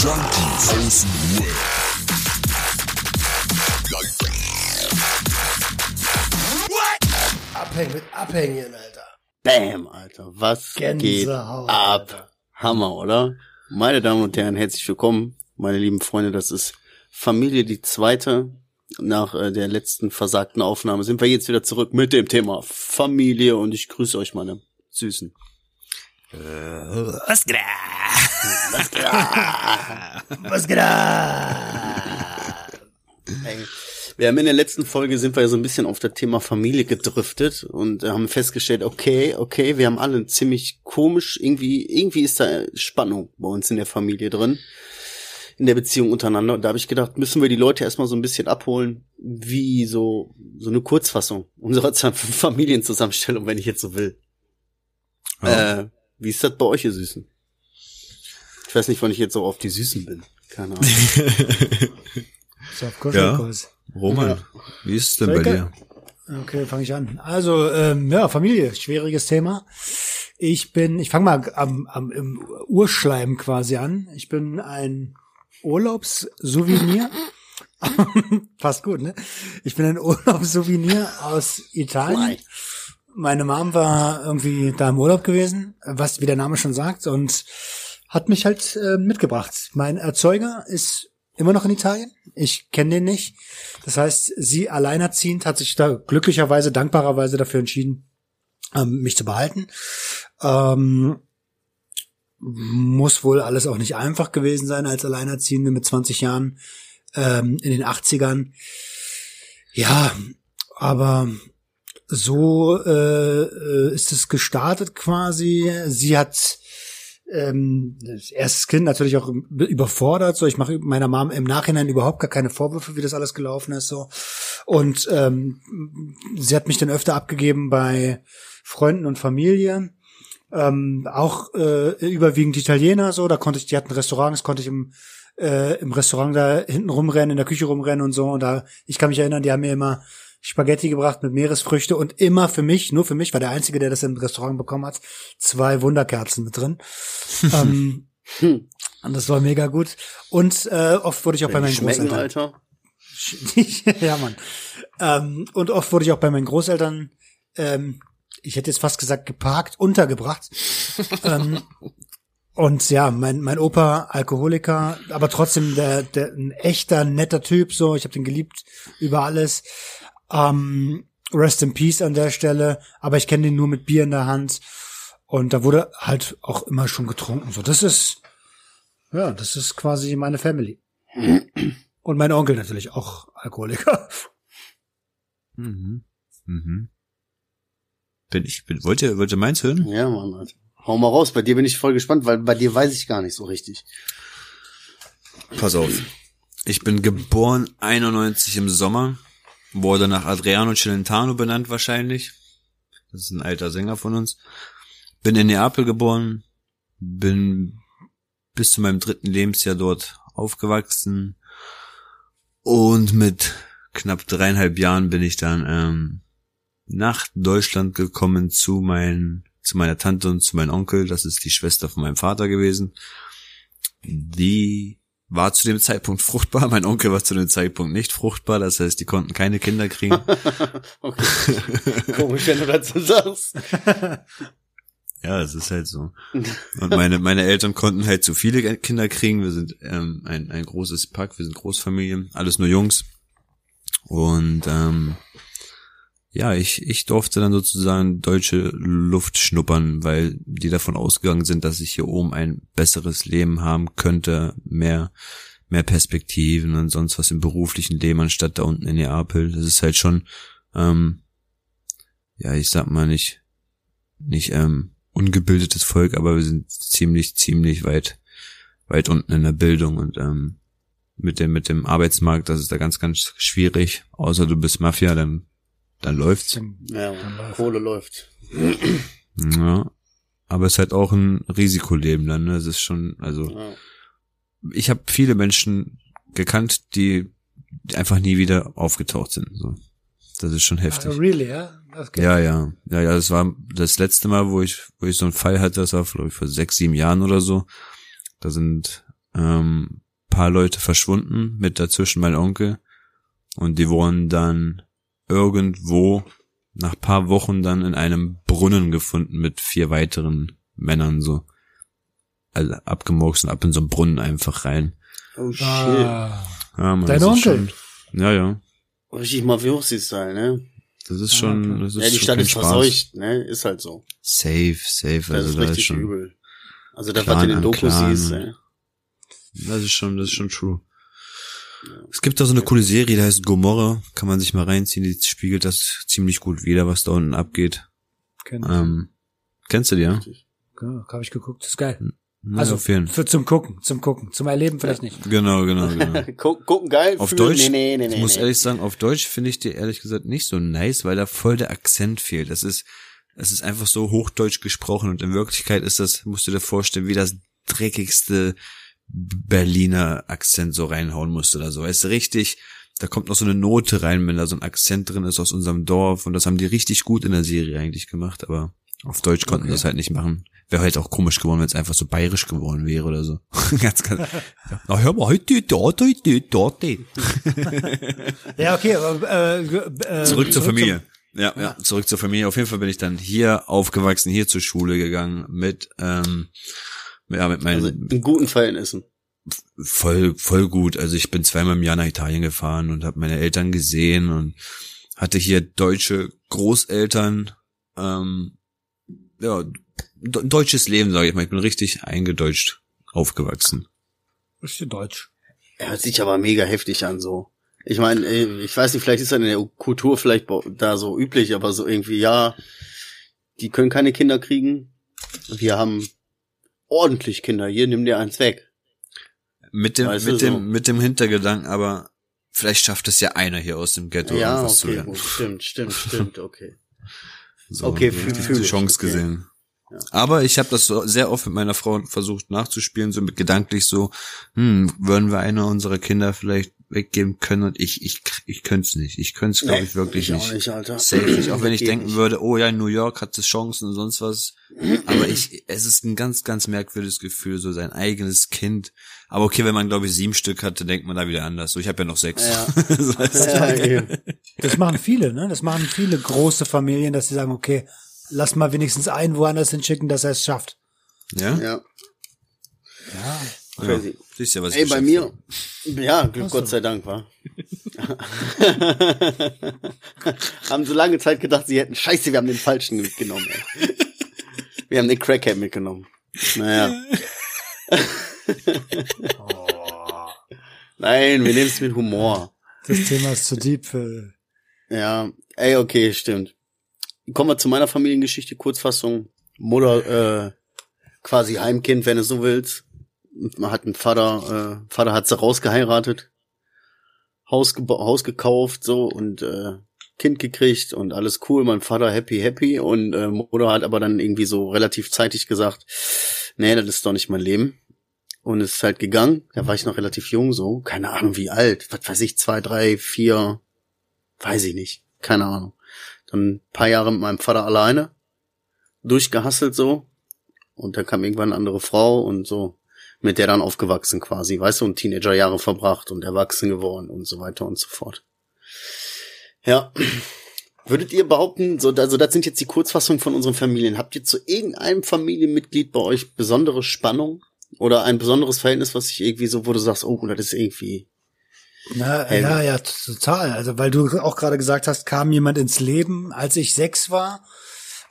Junkies aus dem Web. Abhängen mit Abhängen, Alter. Bam, Alter. Was Gänsehaut, geht ab? Alter. Hammer, oder? Meine Damen und Herren, herzlich willkommen, meine lieben Freunde. Das ist Familie die zweite. Nach äh, der letzten versagten Aufnahme sind wir jetzt wieder zurück mit dem Thema Familie und ich grüße euch, meine Süßen. Was geht ab? Was geht ab? Was geht ab? Ey, Wir haben in der letzten Folge sind wir ja so ein bisschen auf das Thema Familie gedriftet und haben festgestellt, okay, okay, wir haben alle ziemlich komisch, irgendwie, irgendwie ist da Spannung bei uns in der Familie drin, in der Beziehung untereinander. Und da habe ich gedacht, müssen wir die Leute erstmal so ein bisschen abholen, wie so, so eine Kurzfassung unserer Familienzusammenstellung, wenn ich jetzt so will. Äh, wie ist das bei euch, ihr Süßen? Ich weiß nicht, wann ich jetzt so auf die Süßen bin. Keine Ahnung. So, of course, Ja. course. Roman, wie ist es denn bei Volker? dir? Okay, fange ich an. Also, ähm, ja, Familie, schwieriges Thema. Ich bin, ich fange mal am, am im Urschleim quasi an. Ich bin ein Urlaubssouvenir. Passt gut, ne? Ich bin ein Urlaubssouvenir aus Italien. Meine Mom war irgendwie da im Urlaub gewesen, was wie der Name schon sagt, und hat mich halt äh, mitgebracht. Mein Erzeuger ist immer noch in Italien. Ich kenne den nicht. Das heißt, sie alleinerziehend hat sich da glücklicherweise, dankbarerweise dafür entschieden, ähm, mich zu behalten. Ähm, muss wohl alles auch nicht einfach gewesen sein als Alleinerziehende mit 20 Jahren ähm, in den 80ern. Ja, aber so äh, äh, ist es gestartet quasi. Sie hat ähm, das erstes Kind natürlich auch überfordert. So, ich mache meiner Mom im Nachhinein überhaupt gar keine Vorwürfe, wie das alles gelaufen ist. So und ähm, sie hat mich dann öfter abgegeben bei Freunden und Familie. Ähm, auch äh, überwiegend Italiener. So, da konnte ich, die hatten Restaurants, konnte ich im äh, im Restaurant da hinten rumrennen, in der Küche rumrennen und so. Und da, ich kann mich erinnern, die haben mir immer Spaghetti gebracht mit Meeresfrüchte und immer für mich, nur für mich, war der Einzige, der das im Restaurant bekommen hat, zwei Wunderkerzen mit drin. ähm, und das war mega gut. Und äh, oft wurde ich auch bei Wenn die meinen Großeltern. Alter. ja, Mann. Ähm, und oft wurde ich auch bei meinen Großeltern, ähm, ich hätte jetzt fast gesagt, geparkt, untergebracht. ähm, und ja, mein, mein Opa, Alkoholiker, aber trotzdem der, der ein echter, netter Typ, so, ich habe den geliebt über alles. Ähm, rest in Peace an der Stelle, aber ich kenne den nur mit Bier in der Hand. Und da wurde halt auch immer schon getrunken. So, das ist, ja, das ist quasi meine Family. Und mein Onkel natürlich auch Alkoholiker. Mhm. Mhm. Bin ich, bin, wollt ihr, wollt ihr meins hören? Ja, Mann, Alter. Hau mal raus, bei dir bin ich voll gespannt, weil bei dir weiß ich gar nicht so richtig. Pass auf. Ich bin geboren 91 im Sommer, wurde nach Adriano Celentano benannt wahrscheinlich. Das ist ein alter Sänger von uns. Bin in Neapel geboren, bin bis zu meinem dritten Lebensjahr dort aufgewachsen und mit knapp dreieinhalb Jahren bin ich dann ähm, nach Deutschland gekommen zu mein, zu meiner Tante und zu meinem Onkel. Das ist die Schwester von meinem Vater gewesen. Die war zu dem Zeitpunkt fruchtbar. Mein Onkel war zu dem Zeitpunkt nicht fruchtbar. Das heißt, die konnten keine Kinder kriegen. Okay. Komisch, wenn du dazu sagst. Ja, es ist halt so. Und meine, meine Eltern konnten halt zu viele Kinder kriegen. Wir sind ähm, ein, ein großes Pack, wir sind Großfamilie, alles nur Jungs. Und ähm, ja, ich, ich durfte dann sozusagen deutsche Luft schnuppern, weil die davon ausgegangen sind, dass ich hier oben ein besseres Leben haben könnte, mehr, mehr Perspektiven und sonst was im beruflichen Leben, anstatt da unten in Neapel. Das ist halt schon, ähm, ja, ich sag mal nicht, nicht ähm, ungebildetes Volk, aber wir sind ziemlich, ziemlich weit, weit unten in der Bildung und ähm, mit dem, mit dem Arbeitsmarkt, das ist da ganz, ganz schwierig. Außer du bist Mafia, dann, dann läuft's. Ja, Kohle läuft. Ja. Aber es ist halt auch ein Risikoleben dann, ne? Es ist schon, also Ja. ich habe viele Menschen gekannt, die, die einfach nie wieder aufgetaucht sind. So. Das ist schon heftig. Also really, ja? Ja, ja. Ja, ja, das war das letzte Mal, wo ich, wo ich so einen Fall hatte, das war, glaube ich, vor sechs, sieben Jahren oder so. Da sind ähm, paar Leute verschwunden, mit dazwischen mein Onkel. Und die wurden dann irgendwo nach paar Wochen dann in einem Brunnen gefunden mit vier weiteren Männern so. Also abgemurkst und ab in so einen Brunnen einfach rein. Oh shit. Ah, Ja, man, Dein Onkel? Schon, ja, ja. Richtig Mafiosi-Style, ne? Das ist schon, das ist Ja, die Stadt ist Spaß. verseucht, ne? Ist halt so. Safe, safe. Das Also ist da ist richtig schon, übel. Also das, Clan was du in den Dokus Clan. siehst, ne? das ist schon, das ist schon true. Es gibt da so eine coole Serie, die heißt Gomorra, kann man sich mal reinziehen, die spiegelt das ziemlich gut wider, was da unten abgeht. kenn ich. Ähm, kennst du die, ja? Ja, hab ich geguckt, ist geil. Na, Also für zum Gucken, zum Gucken, zum Erleben vielleicht nicht. Genau, genau, genau. Guck, gucken geil, Auf fühlen, Deutsch, nee, nee, nee, ich nee, muss nee. ehrlich sagen, auf Deutsch finde ich die ehrlich gesagt nicht so nice, weil da voll der Akzent fehlt. Das ist, es ist einfach so hochdeutsch gesprochen und in Wirklichkeit ist das, musst du dir vorstellen, wie das dreckigste Berliner Akzent so reinhauen musste oder so. Weißt du, richtig, da kommt noch so eine Note rein, wenn da so ein Akzent drin ist aus unserem Dorf und das haben die richtig gut in der Serie eigentlich gemacht, aber auf Deutsch konnten Okay. das halt nicht machen. Wäre halt auch komisch geworden, wenn es einfach so bayerisch geworden wäre oder so. ganz, ganz. Na, hör mal, heute, dort, heute, dort. Ja, okay, aber äh, äh, Zurück zur zum- Familie. Ja, ja, zurück zur Familie. Auf jeden Fall bin ich dann hier aufgewachsen, hier zur Schule gegangen mit, ähm, ja, mit meinen Also in guten Verhältnissen. voll, voll gut. Also ich bin zweimal im Jahr nach Italien gefahren und habe meine Eltern gesehen und hatte hier deutsche Großeltern. Ähm, ja, de- deutsches Leben, sage ich mal. Ich bin richtig eingedeutscht aufgewachsen. Ist ja Deutsch. Hört sich aber mega heftig an, so. Ich meine, äh, ich weiß nicht, vielleicht ist das in der Kultur vielleicht da so üblich, aber so irgendwie, ja, die können keine Kinder kriegen. Wir haben ordentlich Kinder. Hier, nimm dir eins weg. Mit dem, Weißt mit dem, so. mit dem Hintergedanken, aber vielleicht schafft es ja einer hier aus dem Ghetto ja, irgendwas zu okay, lernen. gut, stimmt, stimmt, stimmt, okay. So, Okay, fühl- die Chance okay. gesehen. Ja. Aber ich habe das so sehr oft mit meiner Frau versucht nachzuspielen, so mit gedanklich so, hm, würden wir einer unserer Kinder vielleicht weggeben können und ich, ich, ich könnte es nicht. Ich könnte es, glaube ich, wirklich ich nicht. Auch nicht, Alter. Safe nicht. Auch wenn ich denken nicht. würde, oh ja, New York hat es Chancen und sonst was. Aber ich, es ist ein ganz, ganz merkwürdiges Gefühl, so sein eigenes Kind. Aber okay, wenn man, glaube ich, sieben Stück hatte, denkt man da wieder anders. So, ich habe ja noch sechs. Ja. du? Ja, eben. Das machen viele, ne? Das machen viele große Familien, dass sie sagen, okay, lass mal wenigstens einen woanders hinschicken, dass er es schafft. ja? ja. Ja. Crazy. Siehst ja, was Ey, bei mir, ja, Glück, Ach so. Gott sei Dank, war. haben so lange Zeit gedacht, sie hätten, scheiße, wir haben den falschen mitgenommen, ey. Wir haben den Crackhead mitgenommen. Naja. Nein, wir nehmen es mit Humor. Das Thema ist zu deep für. Ja, ey, okay, stimmt. Kommen wir zu meiner Familiengeschichte, Kurzfassung. Mutter, äh, quasi Heimkind, wenn du so willst. Man hat einen Vater, äh, Vater hat sie rausgeheiratet, Haus, Haus gekauft, so, und, äh, Kind gekriegt und alles cool, mein Vater happy, happy und äh, Mutter hat aber dann irgendwie so relativ zeitig gesagt, nee, das ist doch nicht mein Leben. Und es ist halt gegangen, da war ich noch relativ jung, so, keine Ahnung wie alt, was weiß ich, zwei, drei, vier, weiß ich nicht, keine Ahnung. Dann ein paar Jahre mit meinem Vater alleine, durchgehasselt so, und dann kam irgendwann eine andere Frau und so, mit der dann aufgewachsen quasi, weißt du, und Teenagerjahre verbracht und erwachsen geworden und so weiter und so fort. Ja. Würdet ihr behaupten, so, also das sind jetzt die Kurzfassungen von unseren Familien. Habt ihr zu irgendeinem Familienmitglied bei euch besondere Spannung? Oder ein besonderes Verhältnis, was sich irgendwie so, wo du sagst, oh, das ist irgendwie. Na, Hey. ja, ja, total. Also, weil du auch gerade gesagt hast, kam jemand ins Leben, als ich sechs war,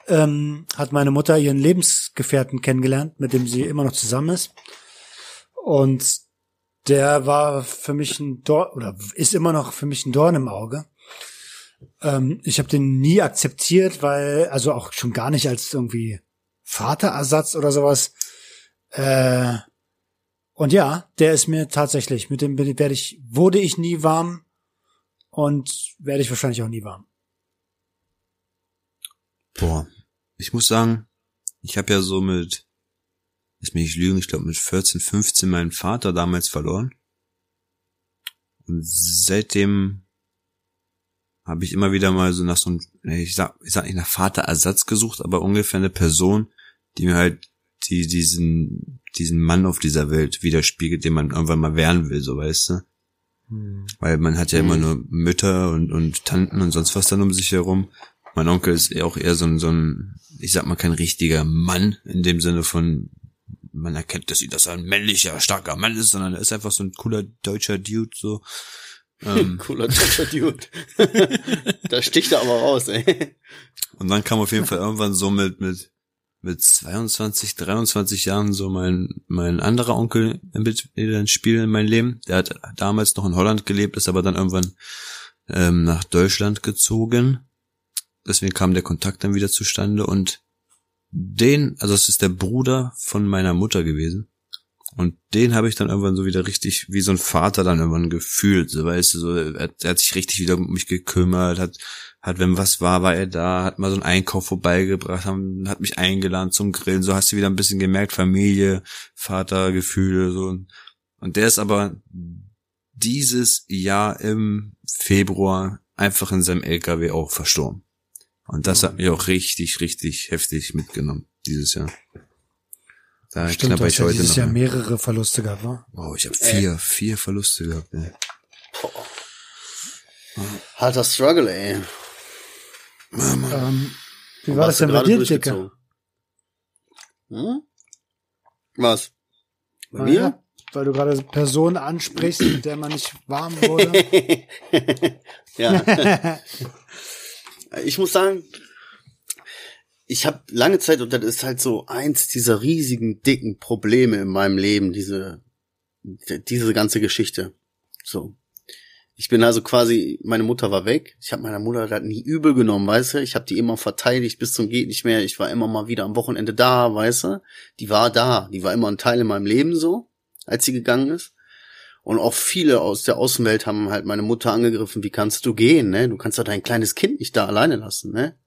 ähm, hat meine Mutter ihren Lebensgefährten kennengelernt, mit dem sie immer noch zusammen ist. Und der war für mich ein Dorn, oder ist immer noch für mich ein Dorn im Auge. Ähm, ich habe den nie akzeptiert, weil, also auch schon gar nicht als irgendwie Vaterersatz oder sowas. Äh, und ja, der ist mir tatsächlich, mit dem werde ich, wurde ich nie warm und werde ich wahrscheinlich auch nie warm. Boah, ich muss sagen, ich habe ja so mit, lass mich nicht lügen, ich glaube mit 14, 15 meinen Vater damals verloren. Und seitdem habe ich immer wieder mal so nach so einem, ich sag, ich sag nicht nach Vaterersatz gesucht, aber ungefähr eine Person, die mir halt die diesen, diesen Mann auf dieser Welt widerspiegelt, den man irgendwann mal werden will, so weißt du. Weil man hat ja immer nur Mütter und, und Tanten und sonst was dann um sich herum. Mein Onkel ist auch eher so ein, so ein, ich sag mal, kein richtiger Mann in dem Sinne von, man erkennt, dass, sie- dass er ein männlicher, starker Mann ist, sondern er ist einfach so ein cooler deutscher Dude, so. Ähm, Cooler deutscher Dude. da sticht er aber raus, ey. Und dann kam auf jeden Fall irgendwann so mit, mit, mit 22, 23 Jahren so mein, mein anderer Onkel mit ins Spiel in mein Leben. Der hat damals noch in Holland gelebt, ist aber dann irgendwann ähm, nach Deutschland gezogen. Deswegen kam der Kontakt dann wieder zustande und den, also es ist der Bruder von meiner Mutter gewesen. Und den habe ich dann irgendwann so wieder richtig wie so ein Vater dann irgendwann gefühlt, so weißt du, so er, er hat sich richtig wieder um mich gekümmert, hat hat wenn was war, war er da, hat mal so einen Einkauf vorbeigebracht, haben, hat mich eingeladen zum Grillen, so hast du wieder ein bisschen gemerkt, Familie, Vatergefühle so und der ist aber dieses Jahr im Februar einfach in seinem LKW auch verstorben. Und das hat mich auch richtig, richtig heftig mitgenommen dieses Jahr. Da Stimmt, du knapper hast ich ja heute dieses noch. Jahr mehrere Verluste gehabt, wa? Oh, ich habe vier, vier Verluste gehabt. Ey. Harter Struggle, ey. Ähm, wie war das denn bei dir, Dicke? durchgezogen? Hm? Was? Bei mir? weil du gerade Personen ansprichst, mit der man nicht warm wurde. ja. ich muss sagen, ich habe lange Zeit, und das ist halt so eins dieser riesigen, dicken Probleme in meinem Leben, diese, diese ganze Geschichte. So. Ich bin also quasi, meine Mutter war weg. Ich habe meiner Mutter das nie übel genommen, weißt du. Ich habe die immer verteidigt bis zum geht nicht mehr. Ich war immer mal wieder am Wochenende da, weißt du. Die war da. Die war immer ein Teil in meinem Leben so, als sie gegangen ist. Und auch viele aus der Außenwelt haben halt meine Mutter angegriffen, wie kannst du gehen, ne? Du kannst doch dein kleines Kind nicht da alleine lassen, ne?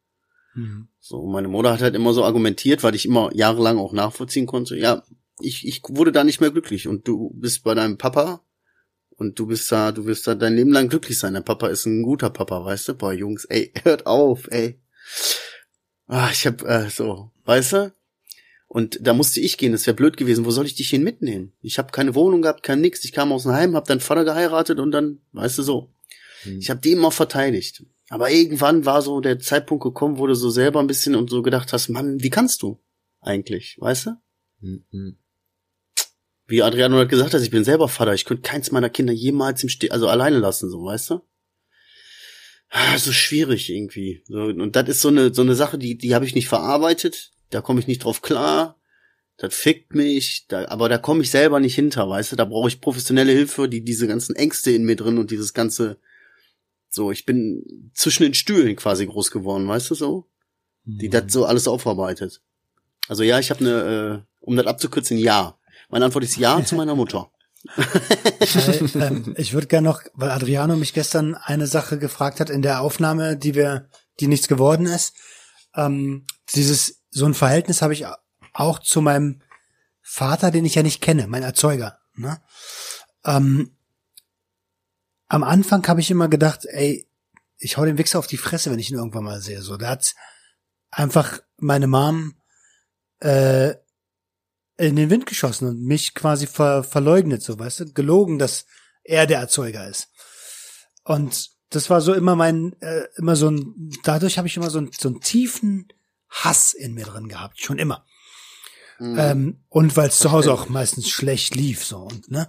Mhm. So, meine Mutter hat halt immer so argumentiert, weil ich immer jahrelang auch nachvollziehen konnte. Ja, ich, ich wurde da nicht mehr glücklich und du bist bei deinem Papa und du bist da, du wirst da dein Leben lang glücklich sein. Dein Papa ist ein guter Papa, weißt du? Boah, Jungs, ey, hört auf, ey. Ah, ich hab, äh, so, weißt du? Und da musste ich gehen, das wäre blöd gewesen. Wo soll ich dich hin mitnehmen? Ich habe keine Wohnung gehabt, kein nix. Ich kam aus dem Heim, hab deinen Vater geheiratet und dann, weißt du so. Ich habe die immer verteidigt. Aber irgendwann war so der Zeitpunkt gekommen, wo du so selber ein bisschen und so gedacht hast, Mann, wie kannst du eigentlich, weißt du? Mhm. Wie Adriano hat gesagt hat, ich bin selber Vater, ich könnte keins meiner Kinder jemals im Ste also alleine lassen, so, weißt du? Ah, So schwierig irgendwie. So, und das ist so eine, so eine Sache, die, die habe ich nicht verarbeitet, da komme ich nicht drauf klar. Das fickt mich, da, aber da komme ich selber nicht hinter, weißt du? Da brauche ich professionelle Hilfe, die diese ganzen Ängste in mir drin und dieses ganze, so, ich bin zwischen den Stühlen quasi groß geworden, weißt du so? Die das so alles aufarbeitet. Also ja, ich habe eine, äh, um das abzukürzen, ja. Meine Antwort ist ja zu meiner Mutter. Weil, ähm, ich würde gerne noch, weil Adriano mich gestern eine Sache gefragt hat in der Aufnahme, die wir, die nichts geworden ist. Ähm, dieses, so ein Verhältnis habe ich auch zu meinem Vater, den ich ja nicht kenne, mein Erzeuger. Ne? Ähm, am Anfang habe ich immer gedacht, ey, ich hau den Wichser auf die Fresse, wenn ich ihn irgendwann mal sehe. So, da hat einfach meine Mom äh, in den Wind geschossen und mich quasi ver verleugnet, so weißt du, gelogen, dass er der Erzeuger ist. Und das war so immer mein, äh, immer so ein, dadurch habe ich immer so, ein, so einen tiefen Hass in mir drin gehabt, schon immer. Ähm, und weil es zu Hause auch meistens schlecht lief, so und ne.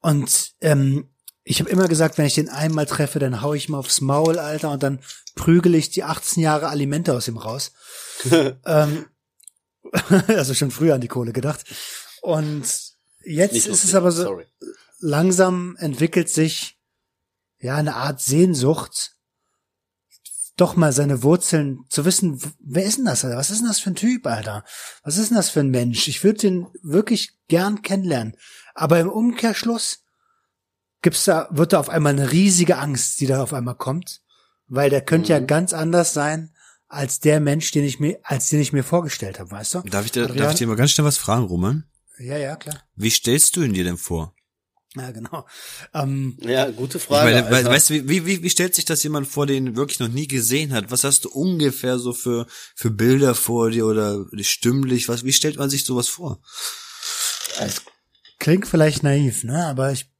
Und ähm, ich habe immer gesagt, wenn ich den einmal treffe, dann hau ich mal aufs Maul, Alter, und dann prügel ich die 18 Jahre Alimente aus ihm raus. ähm, also schon früher an die Kohle gedacht. Und jetzt Nicht ist es lustig, aber so, Sorry. langsam entwickelt sich ja eine Art Sehnsucht, doch mal seine Wurzeln zu wissen, wer ist denn das, Alter? Was ist denn das für ein Typ, Alter? Was ist denn das für ein Mensch? Ich würde den wirklich gern kennenlernen. Aber im Umkehrschluss gibt's da, wird da auf einmal eine riesige Angst, die da auf einmal kommt, weil der könnte ja ganz anders sein als der Mensch, den ich mir, als den ich mir vorgestellt habe, weißt du? Darf ich, dir, Adrian? darf ich dir mal ganz schnell was fragen, Roman? Ja, ja, klar. Wie stellst du ihn dir denn vor? Ja, genau. Ähm, Ja, gute Ich Frage. meine, Alter. weißt du, wie, wie, wie stellt sich das jemand vor, den wirklich noch nie gesehen hat? Was hast du ungefähr so für, für Bilder vor dir oder stimmlich? Was, wie stellt man sich sowas vor? es klingt vielleicht naiv, ne? Aber ich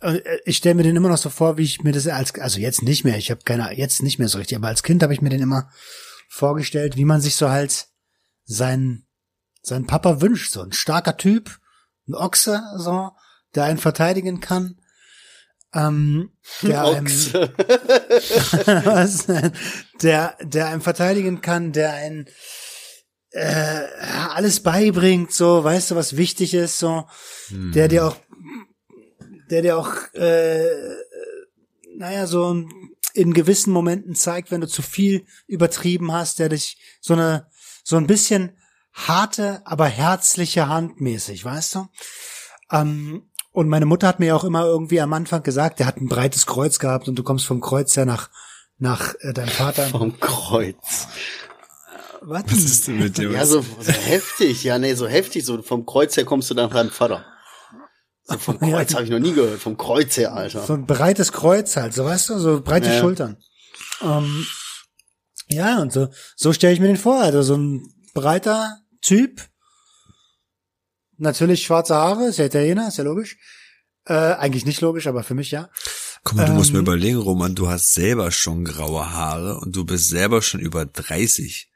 äh, ich stelle mir den immer noch so vor, wie ich mir das als also jetzt nicht mehr. Ich habe keine jetzt nicht mehr so richtig, aber als Kind habe ich mir den immer vorgestellt, wie man sich so halt sein sein Papa wünscht, so ein starker Typ, ein Ochse, so, der einen verteidigen kann. Ähm, der einem, was, der, der einem verteidigen kann, der einen äh, alles beibringt, so, weißt du, was wichtig ist, so, der dir auch, der dir auch, äh, naja, so in gewissen Momenten zeigt, wenn du zu viel übertrieben hast, der dich so eine, so ein bisschen harte, aber herzliche Hand mäßig, weißt du? Ähm, und meine Mutter hat mir auch immer irgendwie am Anfang gesagt, der hat ein breites Kreuz gehabt und du kommst vom Kreuz her nach nach äh, deinem Vater. Vom Kreuz. Was? Was ist denn mit dir? Ja, so, so heftig. Ja, nee, so heftig. So vom Kreuz her kommst du dann nach deinem Vater. So vom Ja. Kreuz habe ich noch nie gehört. Vom Kreuz her, Alter. So ein breites Kreuz halt, so weißt du, so breite Ja. Schultern. Ähm, ja, und so, so stelle ich mir den vor. Also so ein breiter Typ. Natürlich schwarze Haare, ist ja Italiener, ist ja logisch. Äh, eigentlich nicht logisch, aber für mich ja. Guck mal, du musst mir Ähm, überlegen, Roman, du hast selber schon graue Haare und du bist selber schon über 30.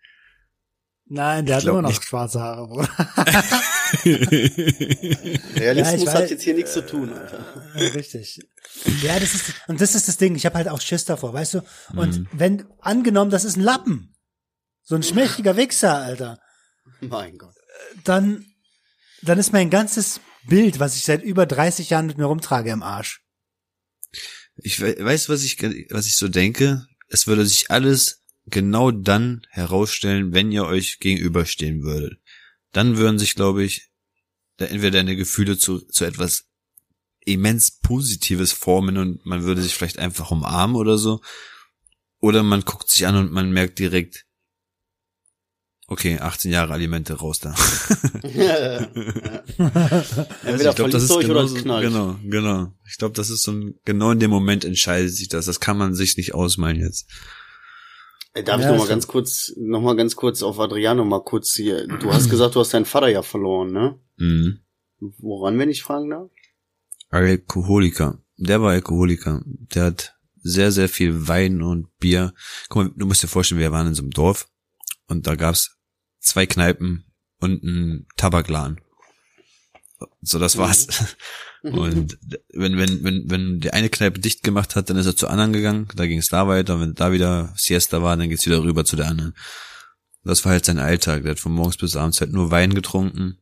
Nein, der hat glaub immer noch nicht. schwarze Haare, Bruder. Realismus Ja, ich hat jetzt hier nichts zu tun, Alter. Richtig. Ja, das ist, und das ist das Ding. Ich habe halt auch Schiss davor, weißt du? Und wenn, angenommen, das ist ein Lappen. So ein schmächtiger Wichser, Alter. Mein Gott. Dann, dann ist mein ganzes Bild, was ich seit über 30 Jahren mit mir rumtrage, im Arsch. Ich we- weiß, was ich, was ich so denke. Es würde sich alles genau dann herausstellen, wenn ihr euch gegenüberstehen würdet. Dann würden sich, glaube ich, da entweder deine Gefühle zu, zu etwas immens Positives formen und man würde sich vielleicht einfach umarmen oder so. Oder man guckt sich an und man merkt direkt, okay, 18 Jahre Alimente raus da. Entweder ich glaube, das ist euch oder es genauso, knallt. genau, genau. Ich glaube, das ist so ein, genau in dem Moment entscheidet sich das. Das kann man sich nicht ausmalen jetzt. Ey, Darf Ja, ich noch mal ist- ganz kurz, noch mal ganz kurz auf Adriano mal kurz hier. Du hast gesagt, du hast deinen Vater ja verloren, ne? Mhm. Woran, wenn ich fragen darf? Alkoholiker. Der war Alkoholiker. Der hat sehr, sehr viel Wein und Bier. Guck mal, du musst dir vorstellen, wir waren in so einem Dorf und da gab's zwei Kneipen und einen Tabakladen. So, das war's. Und wenn, wenn, wenn, wenn die eine Kneipe dicht gemacht hat, dann ist er zur anderen gegangen, da ging es da weiter, wenn da wieder Siesta war, dann geht's wieder rüber zu der anderen. Das war halt sein Alltag, der hat von morgens bis abends halt nur Wein getrunken.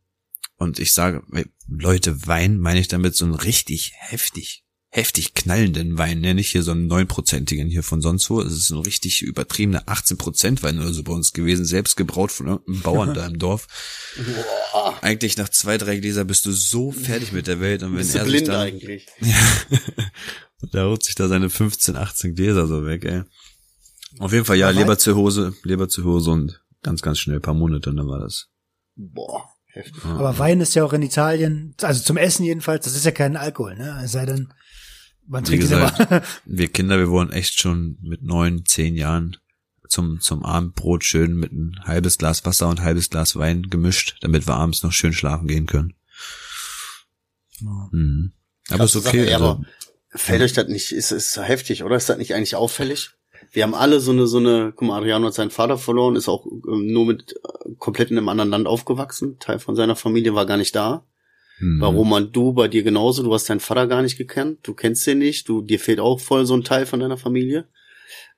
Und ich sage, Leute, Wein meine ich damit so einen richtig heftig, heftig knallenden Wein, ne? nicht hier so einen neunprozentigen hier von sonst wo. Es ist ein richtig übertriebener 18% Wein oder so bei uns gewesen, selbst gebraut von irgendeinem Bauern da im Dorf. Eigentlich nach zwei, drei Gläser bist du so fertig mit der Welt und wenn Bist du er sich blind da, eigentlich? da holt sich da seine 15, 18 Gläser so weg, ey. Auf jeden Fall, ja, Aber Leberzirrhose, Leberzirrhose und ganz, ganz schnell, paar Monate, und dann war das. Boah, heftig. Aber Wein ist ja auch in Italien, also zum Essen jedenfalls, das ist ja kein Alkohol, ne? Es sei denn, man Wie trinkt ihn gesagt, aber. wir Kinder, wir wurden echt schon mit neun, zehn Jahren zum, zum Abendbrot schön mit ein halbes Glas Wasser und ein halbes Glas Wein gemischt, damit wir abends noch schön schlafen gehen können. Mhm. Aber ist Krasse okay. Sache, also, aber fällt euch das nicht, ist, ist so heftig, oder? Ist das nicht eigentlich auffällig? Wir haben alle so eine, so eine, guck mal, Adriano hat seinen Vater verloren, ist auch ähm, nur mit äh, komplett in einem anderen Land aufgewachsen. Teil von seiner Familie war gar nicht da. Mhm. Bei Roman, du, bei dir genauso, du hast deinen Vater gar nicht gekannt, du kennst den nicht, du, dir fehlt auch voll so ein Teil von deiner Familie.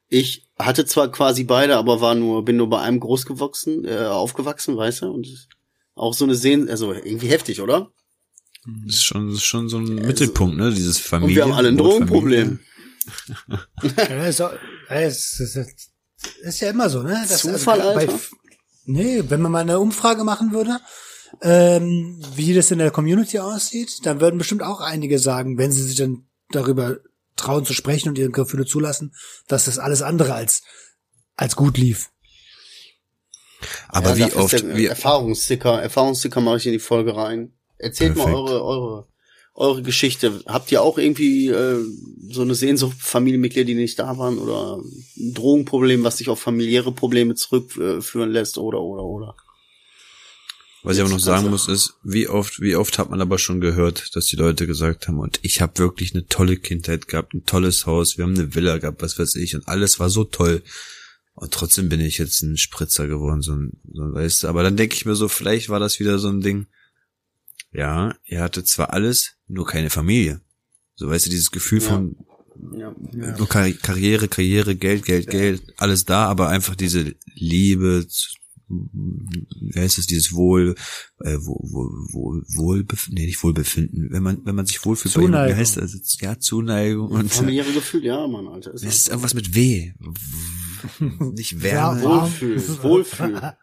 Ich hatte zwar quasi beide, aber war nur, bin nur bei einem groß gewachsen, äh, aufgewachsen, weißt du, und auch so eine Sehen, also irgendwie heftig, oder? Das ist schon, das ist schon so ein Mittelpunkt, ne? Dieses Und Familie. wir haben alle ein Drogenproblem. Ja, ist, auch- ja, es ist, ist, ist ja immer so, ne? Das- Zufall, bei- Alter? nee, wenn man mal eine Umfrage machen würde, ähm, wie das in der Community aussieht, dann würden bestimmt auch einige sagen, wenn sie sich dann darüber trauen zu sprechen und ihre Gefühle zulassen, dass das alles andere als als gut lief. Aber Ja, wie oft, wie, Erfahrungssticker, Erfahrungssticker mache ich in die Folge rein. Erzählt mal Perfekt. eure, eure, eure Geschichte? Habt ihr auch irgendwie äh, so eine Sehnsucht, Familienmitglieder, die nicht da waren oder ein Drogenproblem, was sich auf familiäre Probleme zurückführen lässt oder oder oder? Was ich aber noch sagen kannst muss, ist, wie oft, wie oft hat man aber schon gehört, dass die Leute gesagt haben, und ich habe wirklich eine tolle Kindheit gehabt, ein tolles Haus, wir haben eine Villa gehabt, was weiß ich, und alles war so toll. Und trotzdem bin ich jetzt ein Spritzer geworden, so ein, so ein weißt du. Aber dann denke ich mir so, vielleicht war das wieder so ein Ding. Ja, er hatte zwar alles, nur keine Familie. So weißt du, dieses Gefühl Ja. von Ja. nur Karri- Karriere, Karriere, Geld, Geld, Geld, alles da, aber einfach diese Liebe, zu- wie heißt es, dieses Wohl, äh, wohl, wohl, wohl, Wohlbefinden, nee, nicht Wohlbefinden, wenn man, wenn man sich wohlfühlt, bei jemandem, wie Zuneigung. heißt das? Ja, Zuneigung und Familiäre Gefühl, ja, Mann, Alter. Ist es ist das irgendwas mit W. Nicht Wärme. Ja, Wohlfühl, Wohlfühl,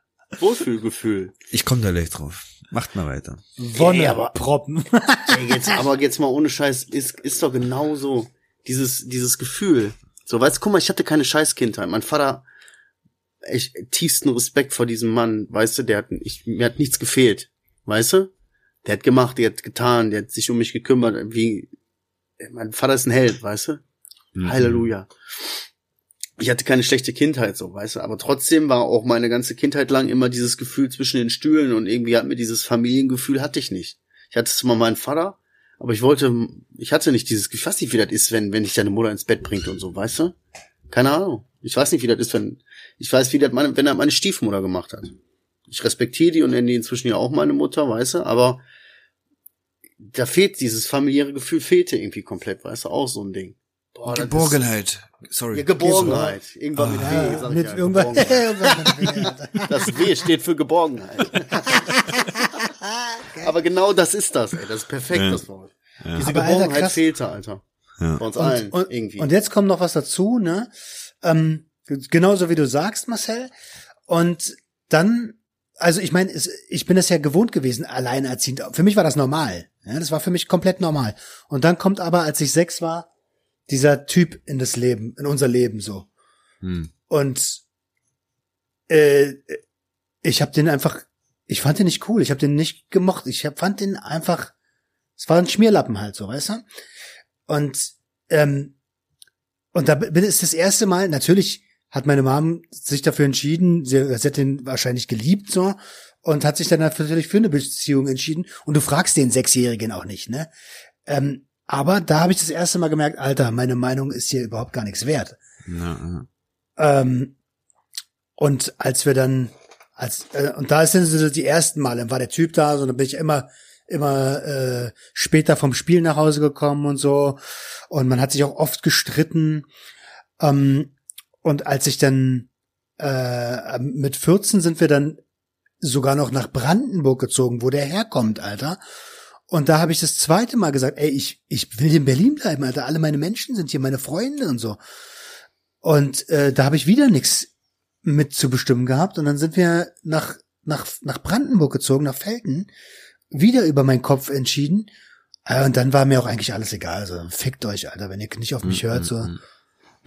Wohlfühlgefühl. Ich komme da gleich drauf. Macht mal weiter. Wonne, Ey, aber- Proppen. Ey, jetzt, aber jetzt mal ohne Scheiß, ist, ist doch genau so. Dieses, dieses Gefühl. So, weißt du, guck mal, ich hatte keine Scheißkindheit. Mein Vater, ich, tiefsten Respekt vor diesem Mann, weißt du, der hat, ich, mir hat nichts gefehlt. Weißt du? Der hat gemacht, der hat getan, der hat sich um mich gekümmert, wie, mein Vater ist ein Held, weißt du? Mhm. Halleluja. Ich hatte keine schlechte Kindheit, so, weißt du, aber trotzdem war auch meine ganze Kindheit lang immer dieses Gefühl zwischen den Stühlen und irgendwie hat mir dieses Familiengefühl hatte ich nicht. Ich hatte zwar meinen Vater, aber ich wollte, ich hatte nicht dieses Gefühl, ich weiß nicht, wie das ist, wenn, wenn dich deine Mutter ins Bett bringt und so, weißt du? Keine Ahnung. Ich weiß nicht, wie das ist, wenn, ich weiß, wie das meine, wenn das meine Stiefmutter gemacht hat. Ich respektiere die und nenne die inzwischen ja auch meine Mutter, weißt du, aber da fehlt dieses familiäre Gefühl, fehlte irgendwie komplett, weißt du, auch so ein Ding. Boah, das ist- Geborgenheit. Sorry. ja, Geborgenheit. Irgendwann mit W. Ja, sag ich mit ja, irgendwas. Geborgenheit. Das W steht für Geborgenheit. Aber genau das ist das, ey. Das ist perfekt, Ja. das Wort. Diese Aber, Alter, Geborgenheit krass. fehlte, Alter. Ja. Bei uns Und, allen, und, irgendwie. und jetzt kommt noch was dazu, ne? Ähm, genauso wie du sagst, Marcel. Und dann, also ich meine, ich bin das ja gewohnt gewesen, alleinerziehend. Für mich war das normal. Ja, das war für mich komplett normal. Und dann kommt aber, als ich sechs war, dieser Typ in das Leben, in unser Leben so. Hm. Und äh, ich habe den einfach, ich fand den nicht cool, ich habe den nicht gemocht, ich hab, fand den einfach, es war ein Schmierlappen halt so, weißt du? Und ähm, und da bin ist das erste Mal, natürlich hat meine Mom sich dafür entschieden, sie, sie hat den wahrscheinlich geliebt so und hat sich dann natürlich für eine Beziehung entschieden. Und du fragst den Sechsjährigen auch nicht, ne? Ähm, aber da habe ich das erste Mal gemerkt, Alter, meine Meinung ist hier überhaupt gar nichts wert. Ja, ja. Ähm, und als wir dann, als äh, und da sind so die ersten Male, dann war der Typ da, so dann bin ich immer immer äh, später vom Spiel nach Hause gekommen und so und man hat sich auch oft gestritten ähm, und als ich dann äh, mit 14 sind wir dann sogar noch nach Brandenburg gezogen, wo der herkommt, Alter. Und da habe ich das zweite Mal gesagt, ey, ich, ich will in Berlin bleiben, Alter. Alle meine Menschen sind hier, meine Freunde und so. Und äh, da habe ich wieder nichts mit zu bestimmen gehabt. Und dann sind wir nach, nach, nach Brandenburg gezogen, nach Felten, wieder über meinen Kopf entschieden. Äh, und dann war mir auch eigentlich alles egal. So, fickt euch, Alter, wenn ihr nicht auf mich Mhm, hört. So, mhm.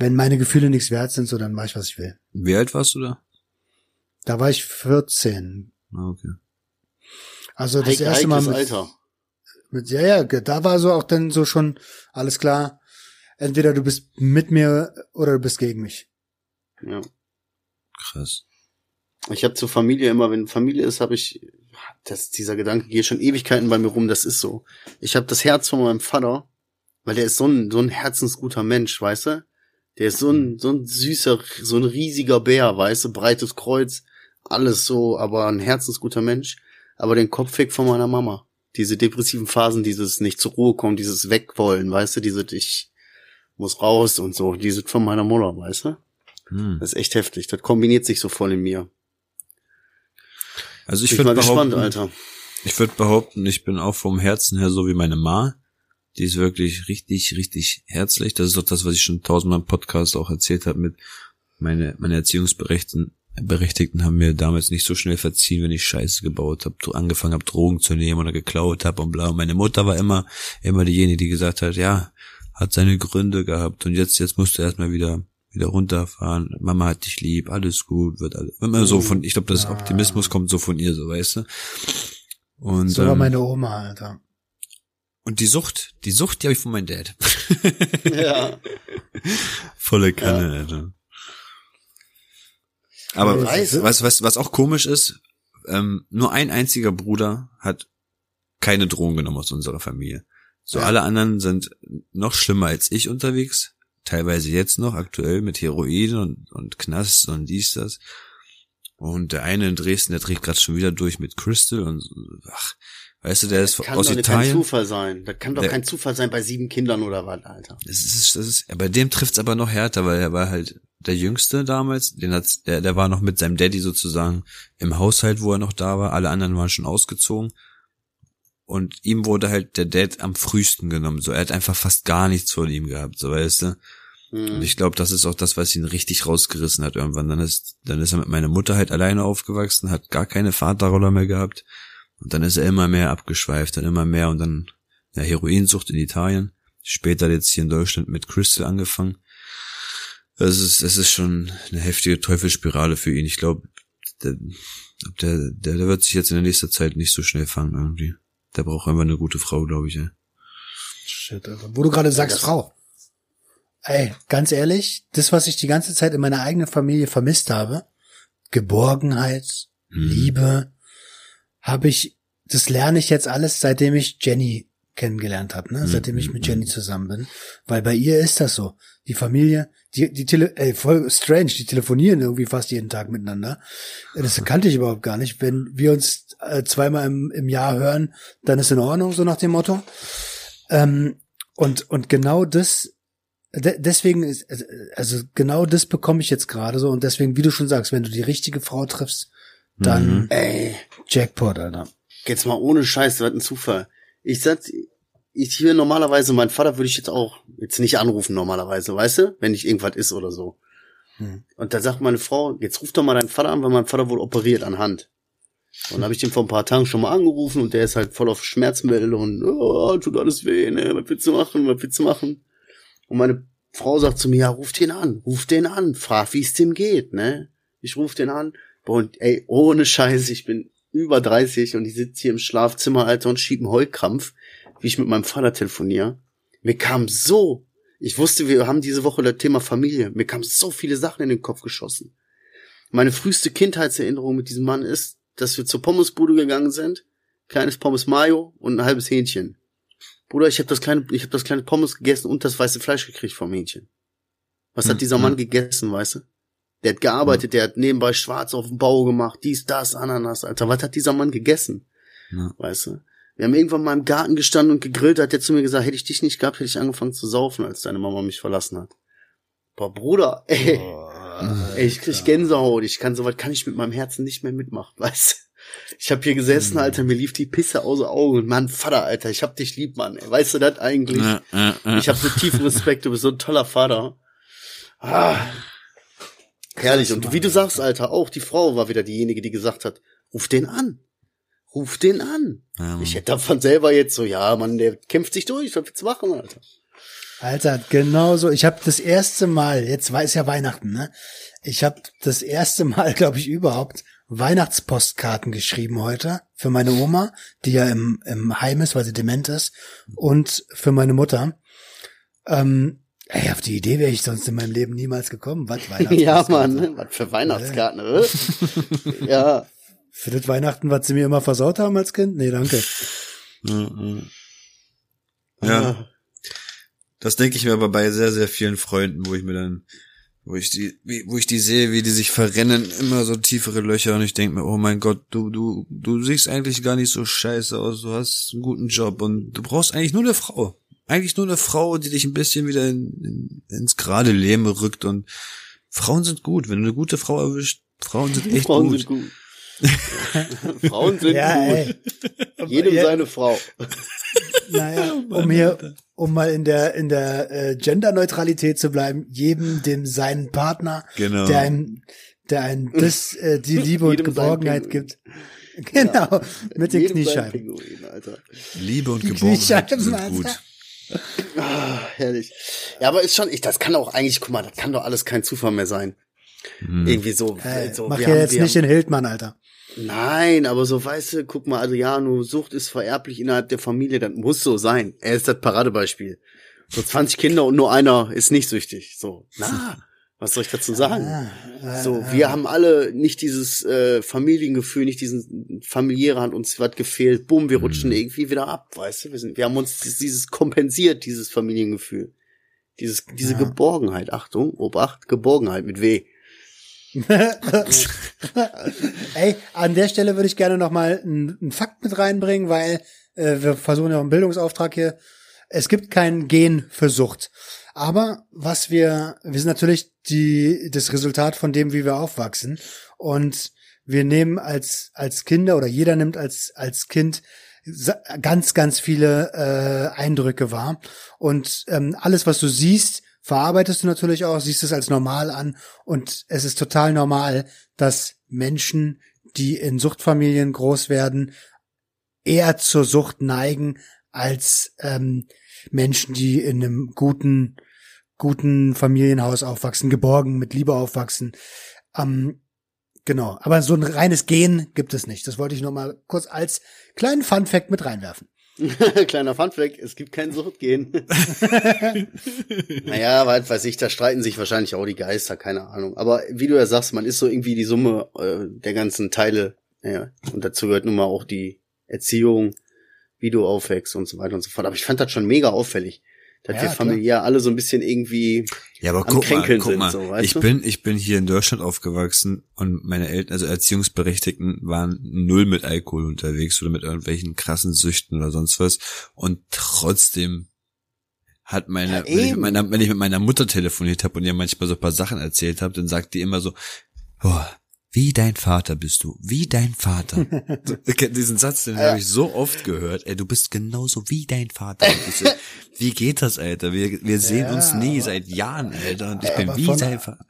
Wenn meine Gefühle nichts wert sind, so dann mach ich, was ich will. Wie alt warst du da? Da war ich 14. Ah, okay. Also das Heik- erste Mal mit, Alter. mit, ja, ja, da war so auch dann so schon alles klar. Entweder du bist mit mir oder du bist gegen mich. Ja. Krass. Ich habe zur Familie immer, wenn Familie ist, habe ich, das, dieser Gedanke geht schon Ewigkeiten bei mir rum, das ist so. Ich habe das Herz von meinem Vater, weil der ist so ein, so ein herzensguter Mensch, weißt du? Der ist so ein, so ein süßer, so ein riesiger Bär, weißt du? Breites Kreuz, alles so, aber ein herzensguter Mensch. Aber den Kopf weg von meiner Mama. Diese depressiven Phasen, dieses nicht zur Ruhe kommen, dieses Wegwollen, weißt du? Diese, ich muss raus und so, diese von meiner Mutter, weißt du? Hm. Das ist echt heftig. Das kombiniert sich so voll in mir. Also ich Bin würde mal gespannt, Alter. ich würde behaupten, ich bin auch vom Herzen her so wie meine Ma. Die ist wirklich richtig, richtig herzlich. Das ist doch das, was ich schon tausendmal im Podcast auch erzählt habe mit meine, meine Erziehungsberechtigten Berechtigten haben mir damals nicht so schnell verziehen, wenn ich Scheiße gebaut habe, angefangen habe, Drogen zu nehmen oder geklaut habe und bla. Und meine Mutter war immer, immer diejenige, die gesagt hat, ja, hat seine Gründe gehabt und jetzt, jetzt musst du erstmal wieder, wieder runterfahren. Mama hat dich lieb, alles gut, wird alles. Immer so von, ich glaube, das. Optimismus kommt so von ihr, so weißt du. Und So war ähm, meine Oma, Alter. Und die Sucht, die Sucht, die habe ich von meinem Dad. Ja. Volle Kanne, Alter. Aber Weißt du? was, was, was auch komisch ist, ähm, nur ein einziger Bruder hat keine Drogen genommen aus unserer Familie. So Ja. alle anderen sind noch schlimmer als ich unterwegs. Teilweise jetzt noch aktuell mit Heroin und, und Knast und dies, das. Und der eine in Dresden, der dreht gerade schon wieder durch mit Crystal und ach, weißt du, der ist Kann aus doch kein Italien. Zufall sein. Das kann doch Der- kein Zufall sein bei sieben Kindern oder was, Alter. Das ist, das ist, bei dem trifft's aber noch härter, weil er war halt der Jüngste damals, den hat's, der, der war noch mit seinem Daddy sozusagen im Haushalt, wo er noch da war. Alle anderen waren schon ausgezogen. Und ihm wurde halt der Dad am frühesten genommen. So, er hat einfach fast gar nichts von ihm gehabt, so weißt du. Und Hm. ich glaube, das ist auch das, was ihn richtig rausgerissen hat irgendwann. Dann ist, dann ist er mit meiner Mutter halt alleine aufgewachsen, hat gar keine Vaterrolle mehr gehabt. Und dann ist er immer mehr abgeschweift, dann immer mehr und dann ja, Heroinsucht in Italien. Später jetzt hier in Deutschland mit Crystal angefangen. Es ist, es ist schon eine heftige Teufelsspirale für ihn. Ich glaube, der, der, der, der wird sich jetzt in der nächsten Zeit nicht so schnell fangen irgendwie. Der braucht einfach eine gute Frau, glaube ich. Ey. Shit, Alter. Wo du gerade sagst, Das- Frau. Ey, ganz ehrlich, das, was ich die ganze Zeit in meiner eigenen Familie vermisst habe, Geborgenheit, Hm. Liebe, habe ich, das lerne ich jetzt alles, seitdem ich Jenny kennengelernt habe, ne? Hm, seitdem ich hm, mit Jenny zusammen bin. Weil bei ihr ist das so. Die Familie, die, die Tele, ey, voll strange, die telefonieren irgendwie fast jeden Tag miteinander. Das kannte ich überhaupt gar nicht. Wenn wir uns äh, zweimal im, im Jahr hören, dann ist in Ordnung, so nach dem Motto. Ähm, und, und genau das, de deswegen ist, also genau das bekomme ich jetzt gerade so und deswegen, wie du schon sagst, wenn du die richtige Frau triffst, dann Mhm. Ey, Jackpot, Alter. jetzt mal ohne Scheiß, das hat ein Zufall. Ich sag, ich hier normalerweise, mein Vater würde ich jetzt auch jetzt nicht anrufen normalerweise, weißt du, wenn nicht irgendwas ist oder so. Hm. Und da sagt meine Frau, jetzt ruf doch mal deinen Vater an, weil mein Vater wohl operiert an Hand. Und dann habe ich den vor ein paar Tagen schon mal angerufen und der ist halt voll auf Schmerzmittel und oh, tut alles weh, ne? Was willst du machen? Was willst du machen? Und meine Frau sagt zu mir, ja, ruf den an, ruf den an, frag, wie es dem geht, ne? Ich ruf den an. Und ey, ohne Scheiß, ich bin über 30 und ich sitze hier im Schlafzimmer, Alter, und schieb einen Heulkrampf, wie ich mit meinem Vater telefoniere. Mir kam so, ich wusste, wir haben diese Woche das Thema Familie, mir kamen so viele Sachen in den Kopf geschossen. Meine früheste Kindheitserinnerung mit diesem Mann ist, dass wir zur Pommesbude gegangen sind, kleines Pommes Mayo und ein halbes Hähnchen. Bruder, ich habe das kleine, ich habe das kleine Pommes gegessen und das weiße Fleisch gekriegt vom Hähnchen. Was hat Hm, dieser hm. Mann gegessen, weißt du? Der hat gearbeitet, der hat nebenbei schwarz auf dem Bau gemacht, dies, das, Ananas, Alter. Was hat dieser Mann gegessen? Ja. Weißt du? Wir haben irgendwann mal im Garten gestanden und gegrillt, hat er zu mir gesagt, hätte ich dich nicht gehabt, hätte ich angefangen zu saufen, als deine Mama mich verlassen hat. Boah, Bruder, ey, ey ich krieg Gänsehaut, ich kann sowas kann ich mit meinem Herzen nicht mehr mitmachen, weißt du? Ich habe hier gesessen, Alter, mir lief die Pisse aus den Augen. Mann, Vater, Alter, ich hab dich lieb, Mann. Ey. Weißt du das eigentlich? Ich habe so tiefen Respekt, du bist so ein toller Vater. Ah. Herrlich. Und wie du sagst, Alter, auch die Frau war wieder diejenige, die gesagt hat, ruf den an. Ruf den an. Ja, Mann. Ich hätte davon selber jetzt so, ja, Mann, der kämpft sich durch, was willst du machen, Alter? Alter, genau so. Ich habe das erste Mal, jetzt war es ja Weihnachten, ne? Ich habe das erste Mal, glaube ich, überhaupt Weihnachtspostkarten geschrieben heute für meine Oma, die ja im, im Heim ist, weil sie dement ist, und für meine Mutter. Ähm, ey, auf die Idee wäre ich sonst in meinem Leben niemals gekommen. Was Ja? Mann, was für Weihnachtskarten, äh? Ja, Für das Weihnachten, was sie mir immer versaut haben als Kind? Nee, danke. Ja, das denke ich mir aber bei sehr, sehr vielen Freunden, wo ich mir dann, wo ich die, wo ich die sehe, wie die sich verrennen, immer so tiefere Löcher und ich denke mir, oh mein Gott, du, du, du siehst eigentlich gar nicht so scheiße aus, du hast einen guten Job und du brauchst eigentlich nur eine Frau. Eigentlich nur eine Frau, die dich ein bisschen wieder in, in, ins gerade Leben rückt und Frauen sind gut, wenn du eine gute Frau erwischt, Frauen sind echt Frauen gut. sind gut. Frauen sind Ja, gut. ey. Jedem Ja. seine Frau. Naja, um hier, um mal in der in der äh, Genderneutralität zu bleiben, jedem dem seinen Partner, Genau. der einem, der einem das, äh, die Liebe und Geborgenheit gibt. Genau, mit den Jedem Kniescheiben. Pinguin, Alter. Liebe und Die Geborgenheit Kniescheiben, sind Alter. gut. Ah, herrlich. Ja, aber ist schon, ich, das kann auch eigentlich, guck mal, das kann doch alles kein Zufall mehr sein. Irgendwie so. Hey, so mach haben- jetzt nicht den Hildmann, Alter. Nein, aber so, weißt du, guck mal, Adriano, Sucht ist vererblich innerhalb der Familie, das muss so sein. Er ist das Paradebeispiel. So 20 Kinder und nur einer ist nicht süchtig. So, na, was soll ich dazu sagen? Ah, So, wir haben alle nicht dieses äh, Familiengefühl, nicht diesen familiäre hat uns was gefehlt. Bumm, wir rutschen irgendwie wieder ab, weißt du? Wir, sind, wir haben uns dieses, dieses kompensiert, dieses Familiengefühl. Dieses, diese Ja. Geborgenheit, Achtung, Obacht, Geborgenheit mit W. Ey, an der Stelle würde ich gerne noch mal einen, einen Fakt mit reinbringen, weil äh, wir versuchen ja auch einen Bildungsauftrag hier. Es gibt kein Gen für Sucht. Aber was wir, wir sind natürlich die, das Resultat von dem, wie wir aufwachsen. Und wir nehmen als, als Kinder oder jeder nimmt als, als Kind ganz, ganz viele äh, Eindrücke wahr. Und ähm, alles, was du siehst, verarbeitest du natürlich auch, siehst es als normal an. Und es ist total normal, dass Menschen, die in Suchtfamilien groß werden, eher zur Sucht neigen als ähm, Menschen, die in einem guten, guten Familienhaus aufwachsen, geborgen, mit Liebe aufwachsen. Ähm, genau. Aber so ein reines Gen gibt es nicht. Das wollte ich nur mal kurz als kleinen Fun-Fact mit reinwerfen. Kleiner Funfact, es gibt kein Suchtgen. naja, was weiß ich, da streiten sich wahrscheinlich auch die Geister, keine Ahnung. Aber wie du ja sagst, man ist so irgendwie die Summe äh, der ganzen Teile. Ja, und dazu gehört nun mal auch die Erziehung, wie du aufwächst und so weiter und so fort. Aber ich fand das schon mega auffällig, dass Ja, wir klar. familiär alle so ein bisschen irgendwie Ja, aber am guck mal, Kränkeln guck sind, mal. so, weißt ich du? bin, ich bin hier in Deutschland aufgewachsen und meine Eltern, also Erziehungsberechtigten, waren null mit Alkohol unterwegs oder mit irgendwelchen krassen Süchten oder sonst was. Und trotzdem hat meine, Ja, wenn, ich mit meiner, wenn ich mit meiner Mutter telefoniert habe und ihr manchmal so ein paar Sachen erzählt habe, dann sagt die immer so, oh, wie dein Vater bist du, wie dein Vater. Diesen Satz, den habe ich so oft gehört. Ey, du bist genauso wie dein Vater. Wie geht das, Alter? Wir, wir sehen Ja, uns nie aber- seit Jahren, Alter. Und ich bin aber wie von- sein Vater.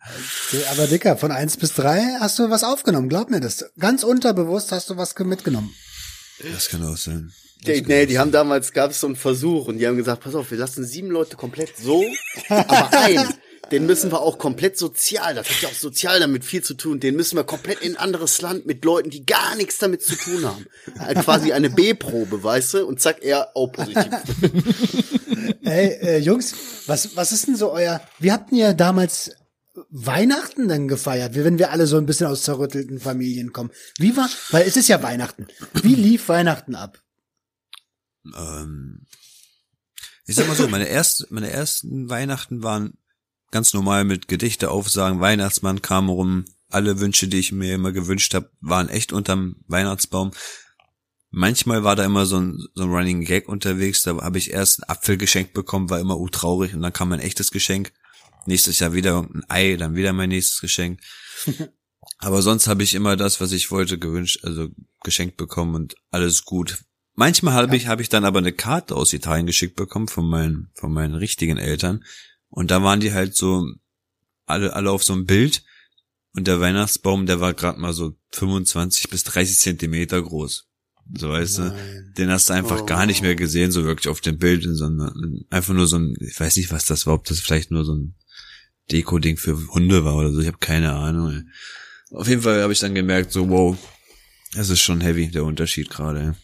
Aber Dicker, von eins bis drei hast du was aufgenommen. Glaub mir das. Ganz unterbewusst hast du was mitgenommen. Das kann auch sein. Die, nee, die haben damals, gab es so einen Versuch und die haben gesagt, pass auf, wir lassen sieben Leute komplett so, aber ein, den müssen wir auch komplett sozial, das hat ja auch sozial damit viel zu tun, den müssen wir komplett in ein anderes Land mit Leuten, die gar nichts damit zu tun haben. Äh, Quasi eine B-Probe, weißt du, und zack, er auch positiv. Ey, äh, Jungs, was, was ist denn so euer, wie habt ihr damals Weihnachten denn gefeiert, wie wenn wir alle so ein bisschen aus zerrüttelten Familien kommen? Wie war, weil es ist ja Weihnachten. Wie lief Weihnachten ab? Ähm, ich sag mal so, meine ersten, meine ersten Weihnachten waren ganz normal mit Gedichte aufsagen, Weihnachtsmann kam rum, alle Wünsche, die ich mir immer gewünscht habe, waren echt unterm Weihnachtsbaum. Manchmal war da immer so ein, so ein Running Gag unterwegs, da habe ich erst einen Apfel geschenkt bekommen, war immer traurig und dann kam ein echtes Geschenk. Nächstes Jahr wieder ein Ei, dann wieder mein nächstes Geschenk. Aber sonst habe ich immer das, was ich wollte, gewünscht, also geschenkt bekommen und alles gut. Manchmal habe ich, habe ich dann aber eine Karte aus Italien geschickt bekommen von meinen, von meinen richtigen Eltern. Und da waren die halt so alle, alle auf so einem Bild. Und der Weihnachtsbaum, der war gerade mal so 25 bis 30 Zentimeter groß. So weißt du, den hast du einfach Oh. gar nicht mehr gesehen, so wirklich auf dem Bild, sondern einfach nur so ein, ich weiß nicht, was das war, ob das vielleicht nur so ein Deko-Ding für Hunde war oder so, ich habe keine Ahnung. Auf jeden Fall habe ich dann gemerkt, so wow, das ist schon heavy, der Unterschied gerade.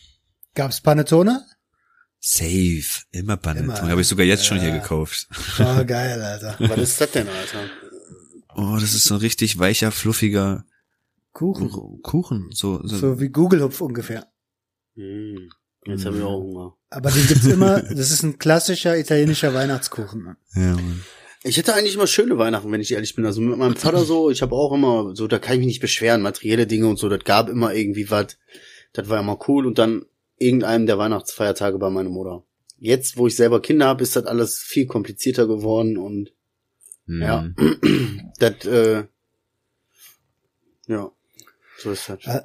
Gab's Panettone? Safe, immer Panettone, Immer. habe ich sogar jetzt schon hier Ja. gekauft. Oh, geil, Alter. Was ist das denn, Alter? Oh, das ist so ein richtig weicher, fluffiger Kuchen. Kuchen, so, so, So wie Google-Hupf ungefähr. Hm, jetzt haben wir auch Hunger. Aber den gibt's immer, das ist ein klassischer italienischer Weihnachtskuchen. ja, Mann. Ich hätte eigentlich immer schöne Weihnachten, wenn ich ehrlich bin. Also mit meinem Vater so, ich habe auch immer, so, da kann ich mich nicht beschweren, materielle Dinge und so, das gab immer irgendwie was. Das war immer cool. Und dann irgendeinem der Weihnachtsfeiertage bei meiner Mutter. Jetzt, wo ich selber Kinder habe, ist das alles viel komplizierter geworden und Mhm. Ja. das, äh, ja, so ist das. Ä-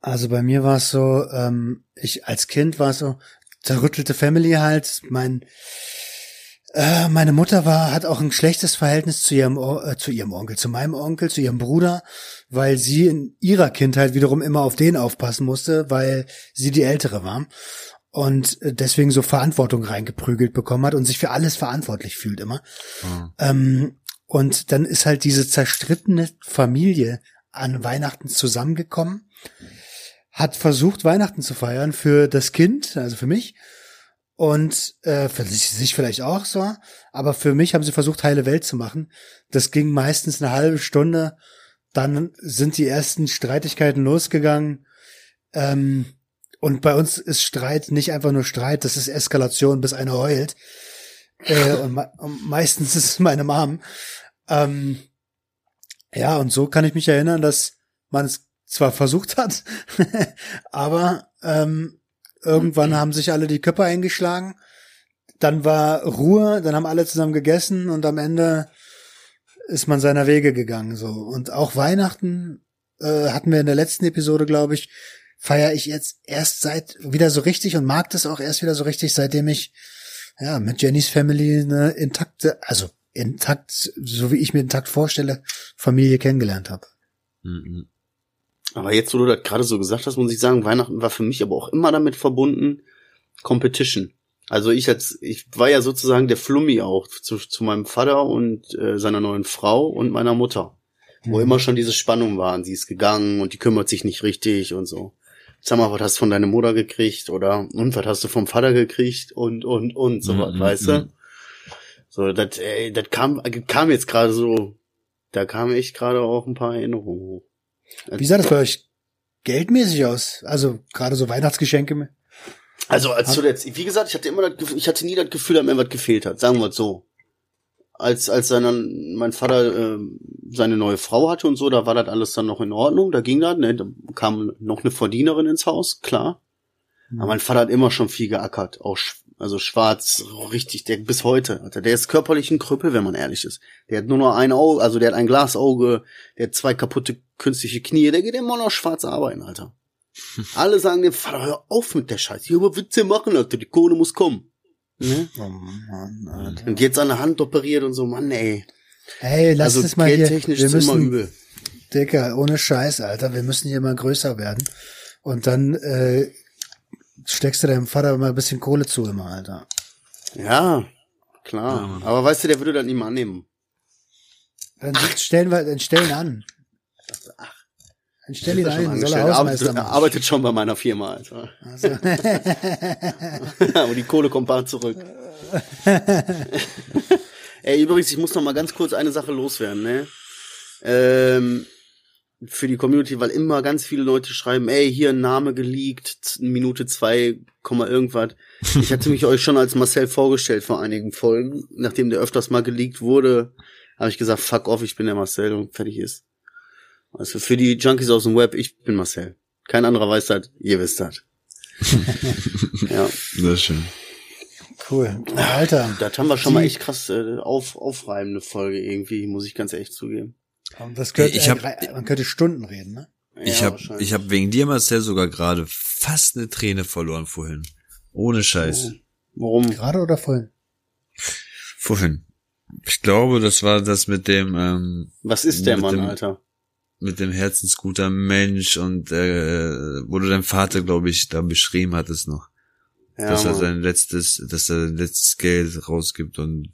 Also bei mir war es so, ähm, ich als Kind war es so, zerrüttelte Family halt. Mein äh, meine Mutter war hat auch ein schlechtes Verhältnis zu ihrem äh, zu ihrem Onkel, zu meinem Onkel, zu ihrem Bruder, weil sie in ihrer Kindheit wiederum immer auf den aufpassen musste, weil sie die ältere war und äh, deswegen so Verantwortung reingeprügelt bekommen hat und sich für alles verantwortlich fühlt immer. Mhm. Ähm, Und dann ist halt diese zerstrittene Familie an Weihnachten zusammengekommen, hat versucht, Weihnachten zu feiern für das Kind, also für mich, und äh, für sich, sich vielleicht auch so, aber für mich haben sie versucht, heile Welt zu machen. Das ging meistens eine halbe Stunde, dann sind die ersten Streitigkeiten losgegangen. Ähm, und bei uns ist Streit nicht einfach nur Streit, das ist Eskalation, bis einer heult. Äh, und, me und meistens ist es meine Mom. Ähm, ja, und so kann ich mich erinnern, dass man es zwar versucht hat, aber ähm, irgendwann haben sich alle die Köpfe eingeschlagen. Dann war Ruhe, dann haben alle zusammen gegessen und am Ende ist man seiner Wege gegangen. So und auch Weihnachten äh, hatten wir in der letzten Episode, glaube ich, feiere ich jetzt erst seit wieder so richtig und mag das auch erst wieder so richtig, seitdem ich ja mit Jennys Family eine intakte, also intakt, so wie ich mir intakt vorstelle, Familie kennengelernt habe. Mhm. Aber jetzt, wo du das gerade so gesagt hast, muss ich sagen, Weihnachten war für mich aber auch immer damit verbunden, Competition. Also ich als, ich war ja sozusagen der Flummi auch zu, zu meinem Vater und äh, seiner neuen Frau und meiner Mutter. Wo immer schon diese Spannung waren. Sie ist gegangen und die kümmert sich nicht richtig und so. Sag mal, was hast du von deiner Mutter gekriegt? Oder, und was hast du vom Vater gekriegt? Und, und, und, so was, Mhm, weißt mhm. du? So, das, ey, das kam, kam jetzt gerade so, da kam echt gerade auch ein paar Erinnerungen hoch. Wie sah das bei euch geldmäßig aus? Also gerade so Weihnachtsgeschenke. Also als zuletzt, wie gesagt, ich hatte immer das Gefühl, ich hatte nie das Gefühl, dass mir was gefehlt hat, sagen wir es so. Als als dann mein Vater äh, seine neue Frau hatte und so, da war das alles dann noch in Ordnung, da ging das, ne, da kam noch eine Verdienerin ins Haus, klar. Aber mein Vater hat immer schon viel geackert, auch also schwarz, richtig, der bis heute, Alter, der ist körperlich ein Krüppel, wenn man ehrlich ist. Der hat nur noch ein Auge, also der hat ein Glasauge, der hat zwei kaputte künstliche Knie, der geht immer noch schwarz arbeiten, Alter. Alle sagen dem Vater, hör auf mit der Scheiße, hier aber Witze machen, Alter, die Kohle muss kommen. Ne? Oh Mann, Alter. Und jetzt an der Hand operiert und so, Mann, ey. Hey, lass also es mal hier. geldtechnisch Wir ist immer müssen, übel. Dicker, ohne Scheiß, Alter. Wir müssen hier mal größer werden. Und dann äh, steckst du deinem Vater mal ein bisschen Kohle zu immer, Alter. Ja, klar. Aber weißt du, der würde das nicht mal annehmen. Dann stellen wir, dann stellen an. Dann stell ihn er ein, soll er Er Hausmeister arbeitet, arbeitet schon bei meiner Firma, Alter. Also, Aber die Kohle kommt bald zurück. Ey, übrigens, ich muss noch mal ganz kurz eine Sache loswerden, ne? Ähm, für die Community, weil immer ganz viele Leute schreiben, ey, hier ein Name geleakt, Minute zwei, Komma irgendwas. Ich hatte mich euch schon als Marcel vorgestellt vor einigen Folgen. Nachdem der öfters mal geleakt wurde, habe ich gesagt, fuck off, ich bin der Marcel und fertig ist. Also für die Junkies aus dem Web, ich bin Marcel. Kein anderer weiß das, ihr wisst das. ja. Sehr schön. cool. Alter. Das haben wir schon mal echt krass äh, auf, aufreibende Folge irgendwie, muss ich ganz ehrlich zugeben. Das könnte, Ich hab- man könnte Stunden reden, ne? Ich Ja, habe ich hab wegen dir, Marcel, sogar gerade fast eine Träne verloren vorhin. Ohne Scheiß. Warum? Gerade oder vorhin? Vorhin. Ich glaube, das war das mit dem ähm, Was ist der Mann, dem- Alter? mit dem herzensguter Mensch und äh, wo du dein Vater, glaube ich, da beschrieben hattest noch, Ja, dass er Mann. sein letztes, dass er sein letztes Geld rausgibt und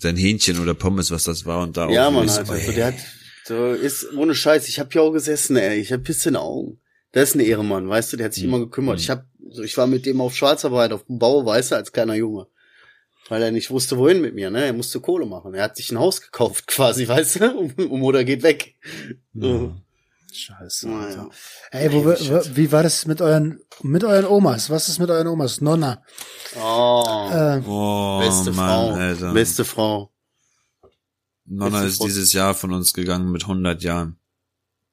sein Hähnchen oder Pommes, was das war und da ja auch Mann, ist, Alter. ey, So, der hat, so ist, ohne Scheiß, ich hab hier auch gesessen, ey. Ich hab Pisse in den Augen. Das ist ein Ehremann, weißt du, der hat sich Mhm. immer gekümmert. Ich hab, so, ich war mit dem auf Schwarzarbeit, auf dem Bau, weißt du, als kleiner Junge. Weil er nicht wusste, wohin mit mir, ne? Er musste Kohle machen. Er hat sich ein Haus gekauft, quasi, weißt du? Und, und Mutter geht weg. So. Scheiße. Naja. Alter. Ey, wo, wo, wie war das mit euren, mit euren Omas? Was ist mit euren Omas? Nonna. Oh, Äh, Oh, beste Mann, Frau. Alter. Beste Frau. Nonna beste ist Frau. dieses Jahr von uns gegangen mit 100 Jahren.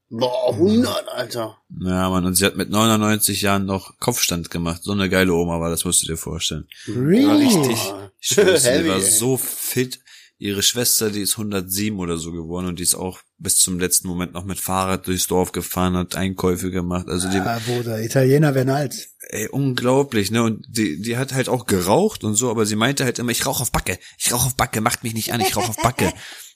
Boah, 100, Alter. Ja, Mann, und sie hat mit 99 Jahren noch Kopfstand gemacht. So eine geile Oma war, das musst du dir vorstellen. really? War richtig. Ich die Heavy, war so fit. Ihre Schwester, die ist 107 oder so geworden und die ist auch bis zum letzten Moment noch mit Fahrrad durchs Dorf gefahren, hat Einkäufe gemacht. Also die, Ah, Bruder, Italiener werden alt. ey, unglaublich, ne? Und die, die hat halt auch geraucht und so, aber sie meinte halt immer, ich rauche auf Backe, ich rauche auf Backe, macht mich nicht an, ich rauche auf Backe.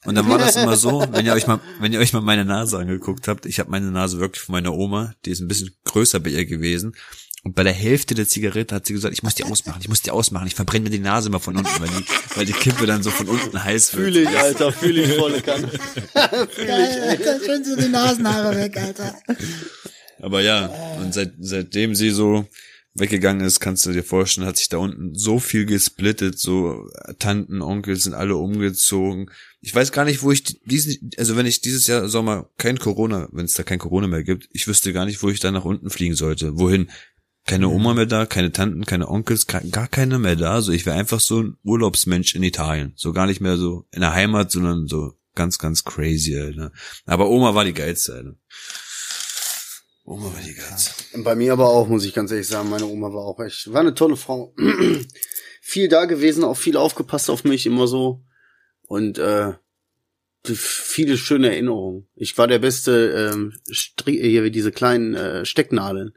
Und dann war das immer so, wenn ihr euch mal, wenn ihr euch mal meine Nase angeguckt habt, ich habe meine Nase wirklich von meiner Oma, die ist ein bisschen größer bei ihr gewesen. Und bei der Hälfte der Zigarette hat sie gesagt, ich muss die ausmachen, ich muss die ausmachen, ich verbrenne mir die Nase mal von unten, weil die, weil die Kippe dann so von unten heiß wird. Fühle ich, Alter, fühle ich volle Kanne. fühle ich. Dann schön so die Nasenhaare weg, Alter. Aber ja, und seit, seitdem sie so weggegangen ist, kannst du dir vorstellen, hat sich da unten so viel gesplittet, so Tanten, Onkel sind alle umgezogen. Ich weiß gar nicht, wo ich diesen, also wenn ich dieses Jahr Sommer kein Corona, wenn es da kein Corona mehr gibt, ich wüsste gar nicht, wo ich da nach unten fliegen sollte. Wohin? Keine Oma mehr da, keine Tanten, keine Onkels, gar keiner mehr da. So, ich wäre einfach so ein Urlaubsmensch in Italien. So gar nicht mehr so in der Heimat, sondern so ganz, ganz crazy, Alter. Aber Oma war die geilste, Alter. Oma war die geilste. Bei mir aber auch, muss ich ganz ehrlich sagen, meine Oma war auch echt, war eine tolle Frau. viel da gewesen, auch viel aufgepasst auf mich, immer so. Und äh, viele schöne Erinnerungen. Ich war der beste ähm, Stri hier wie diese kleinen äh, Stecknadeln.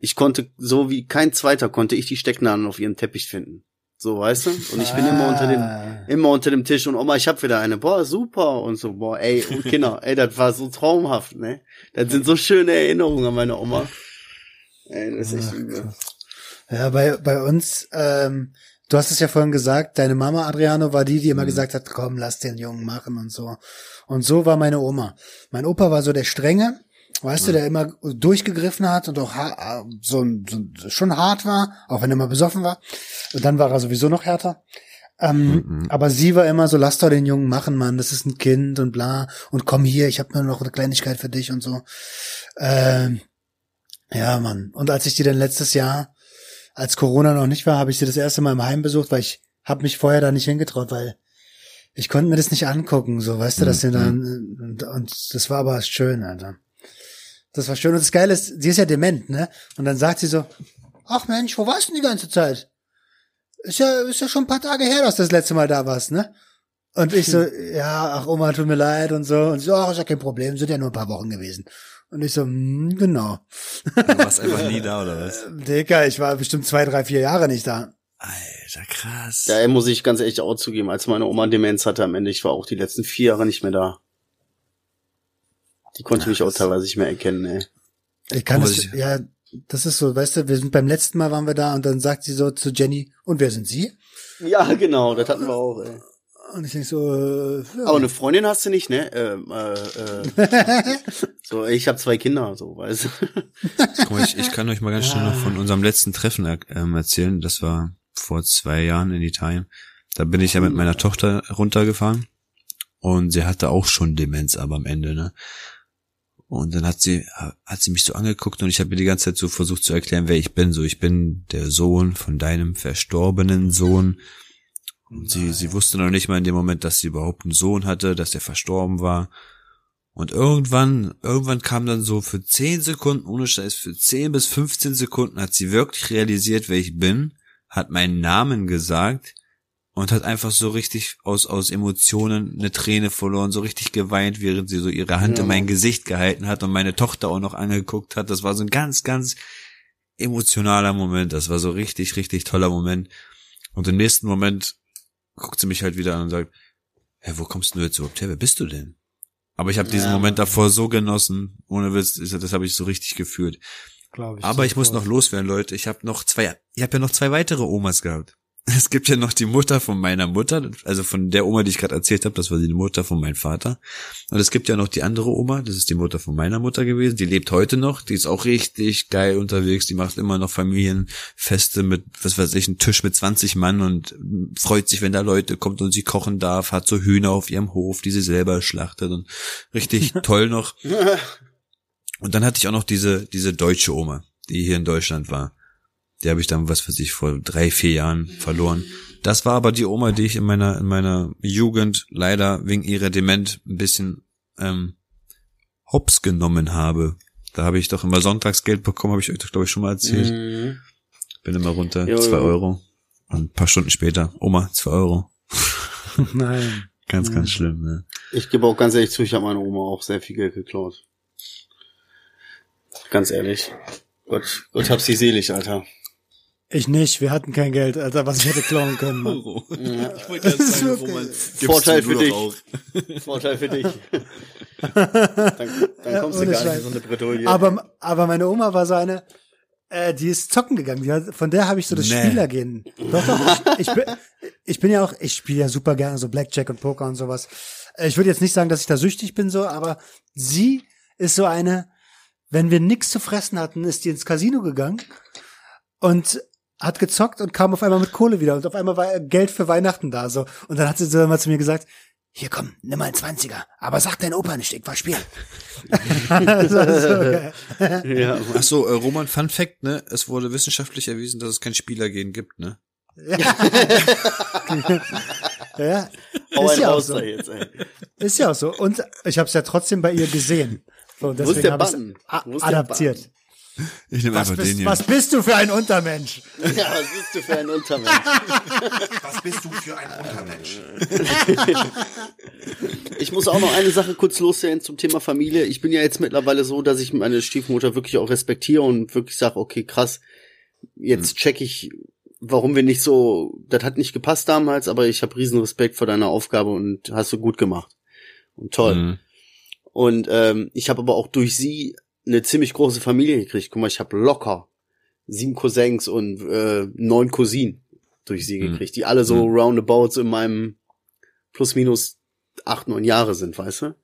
Ich konnte, so wie kein zweiter, konnte ich die Stecknadeln auf ihrem Teppich finden. So, weißt du? Und ich bin immer unter dem, Ah. immer unter dem Tisch und Oma, ich hab wieder eine, boah, super und so, boah, ey, und Kinder, ey, das war so traumhaft, ne? Das sind so schöne Erinnerungen an meine Oma. Ey, das ist echt übel. Ja, bei, bei uns, ähm, du hast es ja vorhin gesagt, deine Mama Adriano war die, die immer gesagt hat, komm, lass den Jungen machen und so. Und so war meine Oma. Mein Opa war so der Strenge, weißt du, der immer durchgegriffen hat und auch ha so, so schon hart war, auch wenn er immer besoffen war. Und dann war er sowieso noch härter. Ähm, Aber sie war immer so, lass doch den Jungen machen, Mann, das ist ein Kind und bla. Und komm hier, ich habe nur noch eine Kleinigkeit für dich und so. Ähm, ja, Mann. Und als ich die dann letztes Jahr, als Corona noch nicht war, habe ich sie das erste Mal im Heim besucht, weil ich habe mich vorher da nicht hingetraut, weil ich konnte mir das nicht angucken, so, weißt du, dass sie dann, und, und das war aber schön, Alter. Das war schön. Und das Geile ist, sie ist ja dement, ne? Und dann sagt sie so, ach Mensch, wo warst du denn die ganze Zeit? Ist ja, ist ja schon ein paar Tage her, dass du das letzte Mal da warst, ne? Und ich so, ja, ach Oma, tut mir leid und so. Und sie so, ach, ist ja kein Problem, sind ja nur ein paar Wochen gewesen. Und ich so, hm, genau. Du warst einfach nie da, oder was? Dicker, ich war bestimmt zwei, drei, vier Jahre nicht da. Alter, krass. Da muss ich ganz ehrlich auch zugeben, als meine Oma Demenz hatte am Ende, ich war auch die letzten vier Jahre nicht mehr da. Die konnte mich auch teilweise nicht mehr erkennen, ey. Ich kann ich- ja, das ist so, weißt du, wir sind beim letzten Mal waren wir da und dann sagt sie so zu Jenny, und wer sind Sie? Ja, genau, das hatten wir auch, ey. Und ich denk so, äh, ja. Aber eine Freundin hast du nicht, ne? Ähm, äh, äh, so, ich habe zwei Kinder, so, weißt du. Guck mal, ich, ich kann euch mal ganz schnell noch von unserem letzten Treffen er, ähm, erzählen. Das war vor zwei Jahren in Italien. Da bin ich ja mit meiner Tochter runtergefahren und sie hatte auch schon Demenz, aber am Ende, ne? Und dann hat sie, hat sie mich so angeguckt und ich habe mir die ganze Zeit so versucht zu erklären, wer ich bin. So, ich bin der Sohn von deinem verstorbenen Sohn. Und sie, sie wusste noch nicht mal in dem Moment, dass sie überhaupt einen Sohn hatte, dass der verstorben war. Und irgendwann, irgendwann kam dann so für 10 Sekunden, ohne Scheiß, für 10 bis 15 Sekunden hat sie wirklich realisiert, wer ich bin, hat meinen Namen gesagt und hat einfach so richtig aus, aus Emotionen eine Träne verloren, so richtig geweint, während sie so ihre Hand Ja. in mein Gesicht gehalten hat und meine Tochter auch noch angeguckt hat. Das war so ein ganz, ganz emotionaler Moment. Das war so richtig, richtig toller Moment. Und im nächsten Moment guckt sie mich halt wieder an und sagt, hä, wo kommst du jetzt überhaupt her? Wer bist du denn? Aber ich habe diesen Ja. Moment davor so genossen, ohne Witz, das habe ich so richtig gefühlt. Ich Aber ich muss noch loswerden, Leute. Ich habe noch zwei, ich habe ja noch zwei weitere Omas gehabt. Es gibt ja noch die Mutter von meiner Mutter, also von der Oma, die ich gerade erzählt habe, das war die Mutter von meinem Vater. Und es gibt ja noch die andere Oma, das ist die Mutter von meiner Mutter gewesen, die lebt heute noch, die ist auch richtig geil unterwegs, die macht immer noch Familienfeste mit, was weiß ich, einen Tisch mit 20 Mann und freut sich, wenn da Leute kommt und sie kochen darf, hat so Hühner auf ihrem Hof, die sie selber schlachtet und richtig toll noch. Und dann hatte ich auch noch diese, diese deutsche Oma, die hier in Deutschland war. Die habe ich dann, was weiß ich, vor drei, vier Jahren verloren. Das war aber die Oma, die ich in meiner, in meiner Jugend leider wegen ihrer Dement ein bisschen ähm, hops genommen habe. Da habe ich doch immer Sonntagsgeld bekommen, habe ich euch doch, glaube ich, schon mal erzählt. Mhm. Bin immer runter, Jo, zwei jo. Euro. Und ein paar Stunden später, Oma, zwei Euro. Nein. Ganz, ganz schlimm, ne? Ich gebe auch ganz ehrlich zu, ich habe meiner Oma auch sehr viel Geld geklaut. Ganz ehrlich. Gott, Gott hab sie selig, Alter. Ich nicht, wir hatten kein Geld, Alter, was ich hätte klauen können, Mann. Ich wollte gerade sagen, Roman, gibst Vorteil du für dich. auch. Vorteil für dich. dann, dann kommst du ohne gar nicht in so eine Bredouille. Aber, aber meine Oma war so eine, Äh, die ist zocken gegangen. Die hat, von der habe ich so das Nee. Spielergehen. Doch, doch. Ich, ich, bin, ich bin ja auch, ich spiele ja super gerne so Blackjack und Poker und sowas. Äh, Ich würde jetzt nicht sagen, dass ich da süchtig bin, so, aber sie ist so eine, wenn wir nichts zu fressen hatten, ist die ins Casino gegangen und hat gezockt und kam auf einmal mit Kohle wieder und auf einmal war Geld für Weihnachten da, so. Und dann hat sie so mal zu mir gesagt, hier komm, nimm mal einen 20er, aber sag dein Opa nicht, ich war spielen. Ja, Ach so, äh, Roman, Fun Fact, ne? Es wurde wissenschaftlich erwiesen, dass es kein Spielergehen gibt, ne? Ja, hau ist ja auch so. jetzt. Ist ja auch so. Und ich habe es ja trotzdem bei ihr gesehen. So, ist deswegen der habe ich adaptiert. Ich nehme Was einfach den bist, hier. was bist du für ein Untermensch? Ja, was bist du für ein Untermensch? Was bist du für ein Untermensch? Ich muss auch noch eine Sache kurz loswerden zum Thema Familie. Ich bin ja jetzt mittlerweile so, dass ich meine Stiefmutter wirklich auch respektiere und wirklich sage, okay, krass, jetzt check ich, warum wir nicht so, das hat nicht gepasst damals, aber ich habe riesen Respekt vor deiner Aufgabe und hast du gut gemacht. Und toll. Mhm. Und ähm, ich habe aber auch durch sie eine ziemlich große Familie gekriegt. Guck mal, ich habe locker sieben Cousins und äh, neun Cousinen durch sie Mhm. gekriegt, die alle so Mhm. roundabouts in meinem plus minus acht, neun Jahre sind, weißt du?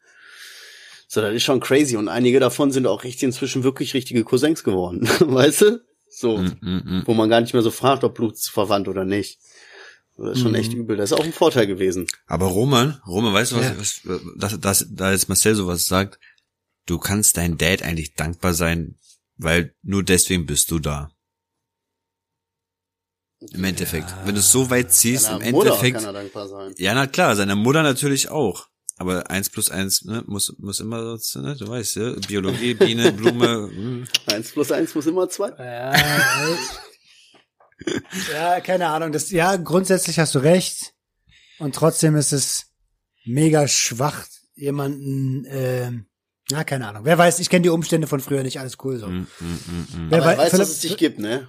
So, das ist schon crazy. Und einige davon sind auch richtig inzwischen wirklich richtige Cousins geworden, weißt du? So, Mhm, wo man gar nicht mehr so fragt, ob blutsverwandt oder nicht. Das ist schon Mhm. echt übel. Das ist auch ein Vorteil gewesen. Aber Roman, Roman, weißt du, was, Ja. was dass, dass, da jetzt Marcel sowas sagt? Du kannst deinem Dad eigentlich dankbar sein, weil nur deswegen bist du da. Im Endeffekt. Wenn du es so weit ziehst, im Seiner Mutter Endeffekt. kann er dankbar sein. Ja, na klar, seiner Mutter natürlich auch. Aber eins plus eins ne, muss, muss immer so, ne, du weißt, ja, Biologie, Biene, Blume. hm. Eins plus eins muss immer zwei. Ja, ja, keine Ahnung. Das, ja, grundsätzlich hast du recht. Und trotzdem ist es mega schwach, jemanden, ähm, na, keine Ahnung. Wer weiß, ich kenne die Umstände von früher nicht, alles cool so. Mm, mm, mm, mm. Wer Aber er weiß, dass es dich gibt, ne?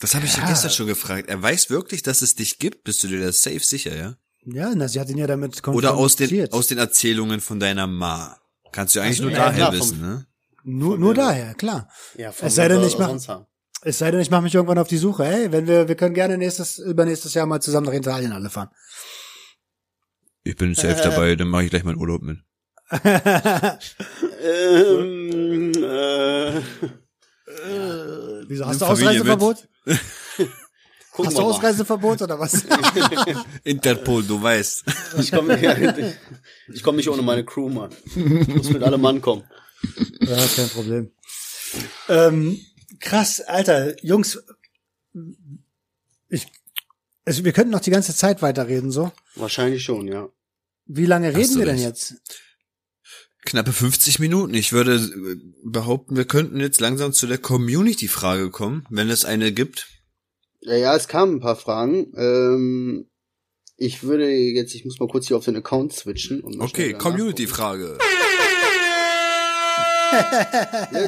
Das habe ich ja. Ja. gestern schon gefragt. Er weiß wirklich, dass es dich gibt. Bist du dir das safe sicher, ja? Ja, na, sie hat ihn ja damit Oder aus den, konfrontiert. aus den Erzählungen von deiner Ma. Kannst du eigentlich Ach so, nur ja, daher klar, vom- wissen, ne? nur, nur daher, klar. Ja, Es sei denn, ich mach-? Es sei denn, ich mache mich irgendwann auf die Suche. Hey, wenn wir, wir können gerne nächstes, übernächstes Jahr mal zusammen nach Italien alle fahren. Ich bin safe dabei, dann mache ich gleich meinen Urlaub mit. Ähm, äh, Wieso hast du Ausreiseverbot? gucken Hast du. Ausreiseverbot oder was? Interpol, du weißt. Ich komme ich komm nicht ohne meine Crew, Mann. Ich muss mit allem Mann kommen. ja, kein Problem. Ähm, krass, Alter, Jungs, ich, also wir könnten noch die ganze Zeit weiterreden, so. Wahrscheinlich schon, ja. Wie lange Hast reden wir denn jetzt? Knappe 50 Minuten. Ich würde äh, behaupten, wir könnten jetzt langsam zu der Community-Frage kommen, wenn es eine gibt. Ja, ja, es kamen ein paar Fragen. Ähm, ich würde jetzt, ich muss mal kurz hier auf den Account switchen. Und Okay, Community-Frage.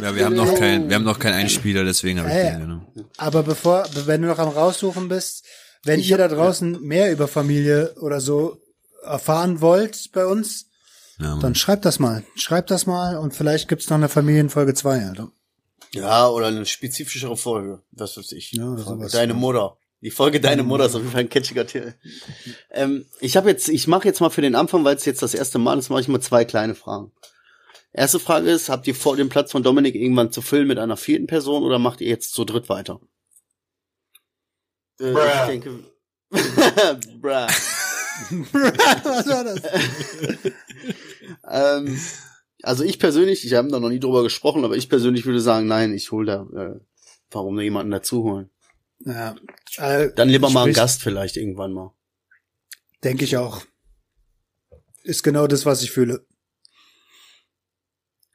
Ja, wir haben noch keinen, wir haben noch keinen Einspieler, deswegen habe ich Ja, ja. den genommen. Aber bevor, wenn du noch am raussuchen bist, wenn ihr da draußen mehr über Familie oder so erfahren wollt bei uns, Ja, dann schreibt das mal. Schreibt das mal und vielleicht gibt's noch eine Familienfolge 2, Alter. Ja, oder eine spezifischere Folge. Das weiß ich. Ja, Folge sowas. Deine Mutter. Die Folge Deine Mutter ist auf jeden Fall ein catchiger Titel. Ähm, ich habe jetzt, ich mache jetzt mal für den Anfang, weil es jetzt das erste Mal ist, mache ich mal zwei kleine Fragen. Erste Frage ist, habt ihr vor, den Platz von Dominik irgendwann zu füllen mit einer vierten Person oder macht ihr jetzt zu dritt weiter? Äh, ich denke. Bruh. Was war das? ähm, also ich persönlich, ich habe da noch nie drüber gesprochen, aber ich persönlich würde sagen, nein, ich hole da, äh, warum nur jemanden dazu holen? Ja, äh, Dann lieber mal einen Gast vielleicht irgendwann mal. Denke ich auch. Ist genau das, was ich fühle.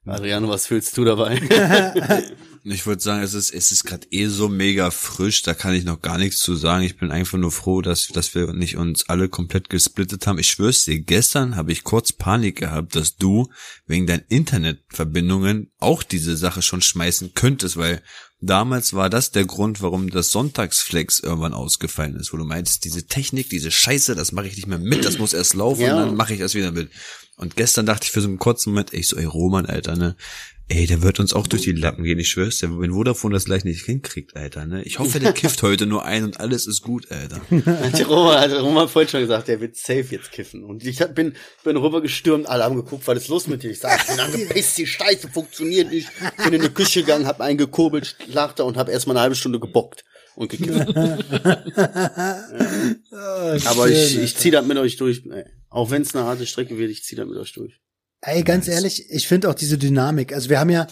Adriano, was fühlst du dabei? Ich würde sagen, es ist, es ist gerade eh so mega frisch, da kann ich noch gar nichts zu sagen. Ich bin einfach nur froh, dass, dass wir nicht uns alle komplett gesplittet haben. Ich schwör's dir, gestern habe ich kurz Panik gehabt, dass du wegen deinen Internetverbindungen auch diese Sache schon schmeißen könntest, weil damals war das der Grund, warum das Sonntagsflex irgendwann ausgefallen ist, wo du meinst, diese Technik, diese Scheiße, das mache ich nicht mehr mit, das muss erst laufen Ja. und dann mache ich erst wieder mit. Und gestern dachte ich für so einen kurzen Moment, ich so, ey Roman, Alter, ne? Ey, der wird uns auch durch die Lappen gehen, ich schwör's dir, wenn Vodafone das gleich nicht hinkriegt, Alter, ne? Ich hoffe, der kifft heute nur ein und alles ist gut, Alter. Hat die Roma, hat Roma vorhin schon gesagt, der wird safe jetzt kiffen. Und ich hab- bin, bin rüber gestürmt, alle haben geguckt, was ist los mit dir? Ich sag, ich bin angepisst, die Scheiße funktioniert nicht. Bin in die Küche gegangen, hab einen gekurbelt, lachte und hab erstmal eine halbe Stunde gebockt und gekifft. Aber ich, ich zieh das mit euch durch. ey. Auch wenn es eine harte Strecke wird, ich zieh das mit euch durch. Ey, ganz ehrlich, ich finde auch diese Dynamik. Also wir haben ja,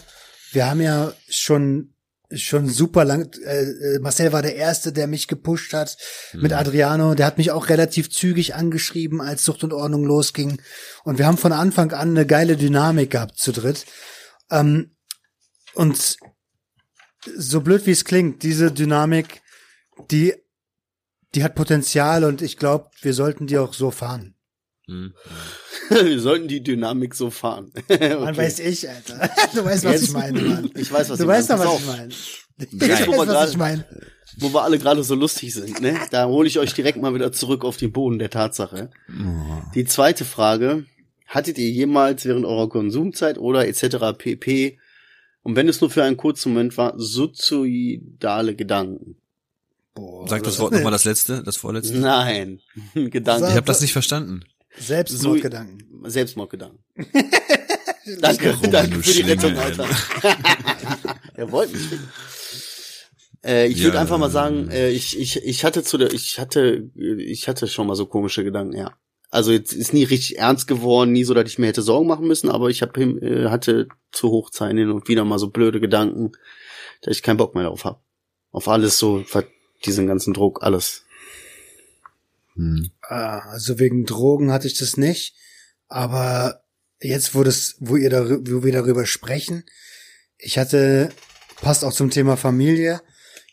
wir haben ja schon schon super lang. Äh, äh, Marcel war der erste, der mich gepusht hat mit Adriano. Der hat mich auch relativ zügig angeschrieben, als Sucht und Ordnung losging. Und wir haben von Anfang an eine geile Dynamik gehabt zu dritt. Ähm, und so blöd wie es klingt, diese Dynamik, die die hat Potenzial und ich glaube, wir sollten die auch so fahren. Hm. Wir sollten die Dynamik so fahren. Man Okay. weiß ich, Alter. Du weißt, was Jetzt- ich meine, Mann. Ich weiß, was Du ihr weißt doch, was ich meine. Jetzt, Ich wo wir weiß, was gerade- ich meine. wo wir alle gerade so lustig sind, ne? Da hole ich euch direkt mal wieder zurück auf den Boden der Tatsache. Oh. Die zweite Frage, hattet ihr jemals während eurer Konsumzeit oder etc. pp. Und wenn es nur für einen kurzen Moment war, suizidale Gedanken? Boah, Sag das Wort nochmal das letzte, das vorletzte. Nein, Gedanken. Ich habe das nicht verstanden. Selbstmordgedanken. Selbstmordgedanken. Danke, danke für die Rettung, Alter. er wollte mich. Äh, ich würde Ja. einfach mal sagen, äh, ich, ich, ich hatte zu der, ich hatte, ich hatte schon mal so komische Gedanken, ja. Also jetzt ist nie richtig ernst geworden, nie so, dass ich mir hätte Sorgen machen müssen, aber ich hab, äh, hatte zu Hochzeiten hin und wieder mal so blöde Gedanken, dass ich keinen Bock mehr darauf habe. Auf alles so, diesen ganzen Druck, alles. Hm. Ah, Also wegen Drogen hatte ich das nicht. Aber jetzt, wo das, wo ihr darü- wo wir darüber sprechen, ich hatte, passt auch zum Thema Familie.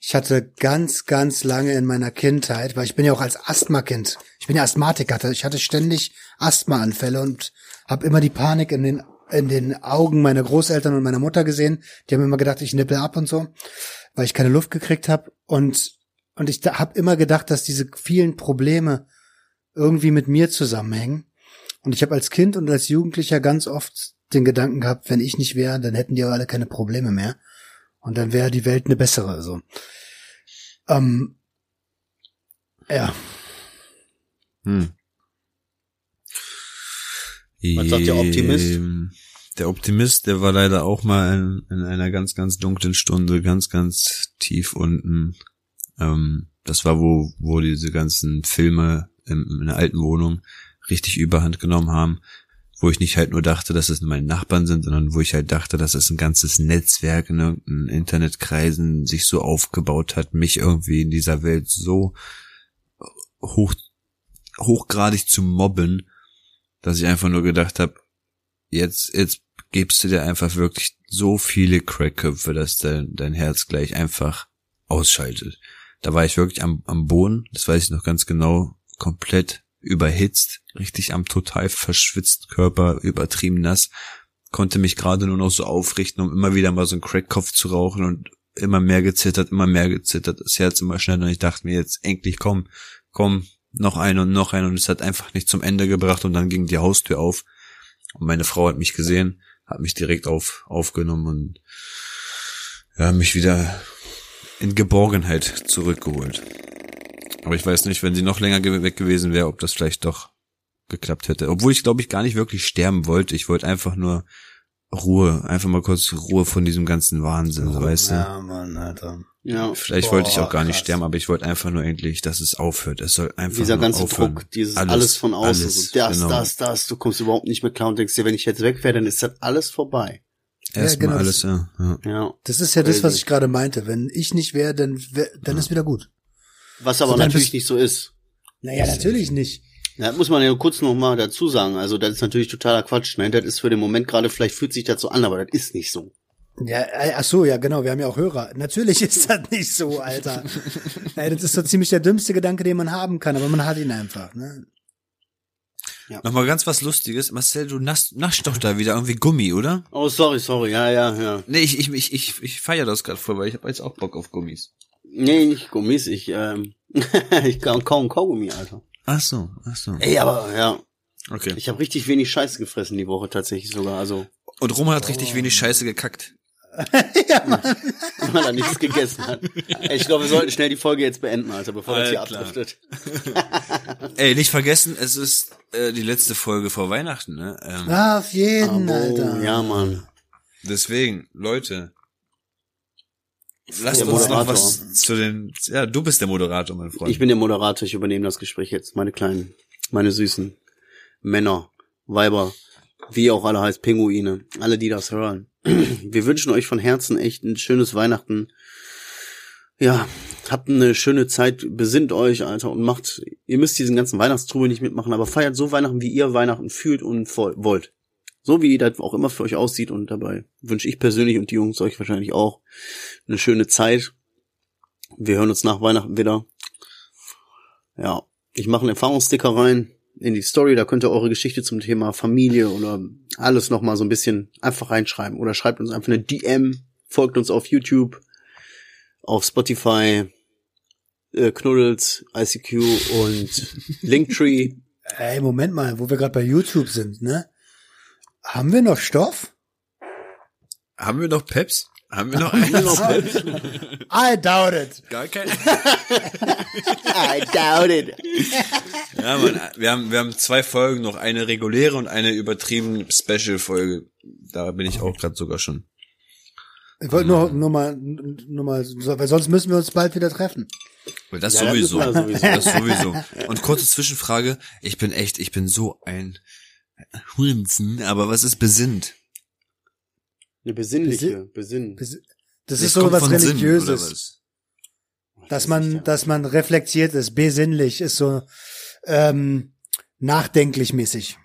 Ich hatte ganz, ganz lange in meiner Kindheit, weil ich bin ja auch als Asthmakind, ich bin ja Asthmatiker, ich hatte ständig Asthmaanfälle und habe immer die Panik in den in den Augen meiner Großeltern und meiner Mutter gesehen. Die haben immer gedacht, ich nippel ab und so, weil ich keine Luft gekriegt habe und und ich habe immer gedacht, dass diese vielen Probleme irgendwie mit mir zusammenhängen. Und ich habe als Kind und als Jugendlicher ganz oft den Gedanken gehabt, wenn ich nicht wäre, dann hätten die auch alle keine Probleme mehr. Und dann wäre die Welt eine bessere. So. Ähm, ja, Hm. Was sagt der Optimist? Ähm, Der Optimist, der war leider auch mal in, in einer ganz, ganz dunklen Stunde, ganz, ganz tief unten. Ähm, das war, wo, wo diese ganzen Filme in, in der alten Wohnung richtig überhand genommen haben, wo ich nicht halt nur dachte, dass es meine Nachbarn sind, sondern wo ich halt dachte, dass es ein ganzes Netzwerk in irgendeinen Internetkreisen sich so aufgebaut hat, mich irgendwie in dieser Welt so hoch, hochgradig zu mobben, dass ich einfach nur gedacht habe, jetzt, jetzt gibst du dir einfach wirklich so viele Crackköpfe, dass dein, dein Herz gleich einfach ausschaltet. Da war ich wirklich am, am Boden, das weiß ich noch ganz genau, komplett überhitzt, richtig am total verschwitzten Körper, übertrieben nass, konnte mich gerade nur noch so aufrichten, um immer wieder mal so einen Crackkopf zu rauchen und immer mehr gezittert, immer mehr gezittert, das Herz immer schneller und ich dachte mir jetzt endlich komm, komm, noch ein und noch ein und es hat einfach nicht zum Ende gebracht und dann ging die Haustür auf. Und meine Frau hat mich gesehen, hat mich direkt auf, aufgenommen und ja, mich wieder in Geborgenheit zurückgeholt. Aber ich weiß nicht, wenn sie noch länger ge- weg gewesen wäre, ob das vielleicht doch geklappt hätte. Obwohl ich glaube ich gar nicht wirklich sterben wollte. Ich wollte einfach nur Ruhe, einfach mal kurz Ruhe von diesem ganzen Wahnsinn, so weißt du. ja, Mann, Alter. Ja. Vielleicht Boah, wollte ich auch gar nicht krass. sterben, aber ich wollte einfach nur endlich, dass es aufhört. Es soll einfach Dieser nur ganze aufhören. Druck, dieses alles, von außen, alles, so das, genau. das, das, du kommst überhaupt nicht mehr klar und denkst dir, wenn ich jetzt weg wäre, dann ist das alles vorbei. Erstmal genau, alles, ja, ja. Ja. Das ist ja das, was Crazy. ich gerade meinte. Wenn ich nicht wäre, dann, wär, dann ist wieder gut. Was aber So, natürlich nicht so ist. Naja, natürlich nicht. Ja, muss man ja kurz noch mal dazu sagen. Also das ist natürlich totaler Quatsch. Ne? Das ist für den Moment gerade, vielleicht fühlt sich das so an, aber das ist nicht so. Ja, äh, ach so, ja, genau, wir haben ja auch Hörer. Natürlich ist das nicht so, Alter. Das ist so ziemlich der dümmste Gedanke, den man haben kann, aber man hat ihn einfach, ne? Nochmal ganz was Lustiges. Marcel, du nasch, naschst doch da wieder irgendwie Gummi, oder? Oh, sorry, sorry. Ja, ja, ja. Nee, ich, ich, ich, ich, ich feier das gerade voll, weil ich habe jetzt auch Bock auf Gummis. Nee, nicht Gummis. Ich, ähm, ich kaum kaum Kaugummi, Alter. Ach so, ach so. Ey, aber ja, Okay. ich habe richtig wenig Scheiße gefressen die Woche tatsächlich sogar. Also Und Roman hat richtig wenig Scheiße gekackt. weil er nichts gegessen hat. Ey, ich glaube, wir sollten schnell die Folge jetzt beenden, Alter, bevor das hier Alter. abdriftet. Ey, nicht vergessen, es ist äh, die letzte Folge vor Weihnachten, ne? Ähm, Ah, auf jeden, Oh, Alter. ja, Mann. Deswegen, Leute, lasst Der uns noch was zu den. Ja, du bist der Moderator, mein Freund. Ich bin der Moderator, ich übernehme das Gespräch jetzt. Meine kleinen, meine süßen Männer, Weiber, wie auch alle heißt, Pinguine, alle, die das hören. Wir wünschen euch von Herzen echt ein schönes Weihnachten. Ja, habt eine schöne Zeit, besinnt euch, Alter, und macht, ihr müsst diesen ganzen Weihnachtstrubel nicht mitmachen, aber feiert so Weihnachten, wie ihr Weihnachten fühlt und wollt. So wie das auch immer für euch aussieht und dabei wünsche ich persönlich und die Jungs euch wahrscheinlich auch eine schöne Zeit. Wir hören uns nach Weihnachten wieder. Ja, ich mache einen Erfahrungssticker rein in die Story, da könnt ihr eure Geschichte zum Thema Familie oder alles nochmal so ein bisschen einfach reinschreiben. Oder schreibt uns einfach eine DM, folgt uns auf YouTube, auf Spotify, äh, Knuddels, ICQ und Linktree. Ey, Moment mal, wo wir gerade bei YouTube sind, ne? Haben wir noch Stoff? Haben wir noch Peps? Haben wir noch eins? I doubt it. Gar kein. I doubt it. Ja, Mann, wir haben, wir haben zwei Folgen, noch eine reguläre und eine übertrieben Special-Folge. Da bin ich auch gerade sogar schon. Ich wollte nur, nur mal, nur mal, weil sonst müssen wir uns bald wieder treffen. Weil das Ja, sowieso. Das sowieso. Und kurze Zwischenfrage. Ich bin echt, ich bin so ein Hurensen, aber was ist besinnt? Eine besinnliche, besinn. Das Das ist so was Sinn, Religiöses. was? Dass man, dass man reflektiert ist, besinnlich ist so, ähm, nachdenklich mäßig.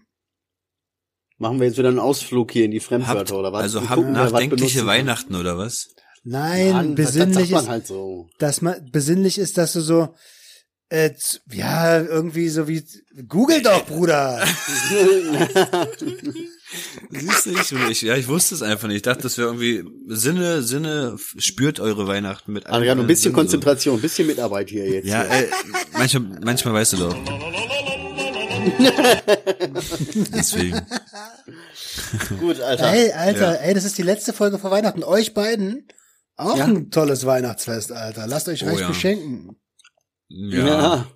Machen wir jetzt wieder einen Ausflug hier in die Fremdwörter Habt, oder was? also Wir habt nachdenkliche. Weihnachten oder was? Nein, Mann, das- besinnlich das ist, halt so. dass man, besinnlich ist, dass du so, äh, ja, irgendwie so wie, google doch, Bruder. Siehst du? Und Ich, ja, ich wusste es einfach nicht. Ich dachte, das wäre irgendwie Sinne, Sinne, spürt eure Weihnachten mit Adrian, ein allen bisschen Sinnen so. Konzentration, ein bisschen Mitarbeit hier jetzt. Ja, ey, manchmal, manchmal weißt du doch. Deswegen. Gut, Alter. Ey, Alter, Ja. ey, das ist die letzte Folge vor Weihnachten. Euch beiden auch Ja. ein tolles Weihnachtsfest, Alter. Lasst euch Oh, reich ja. beschenken. Ja. Ja,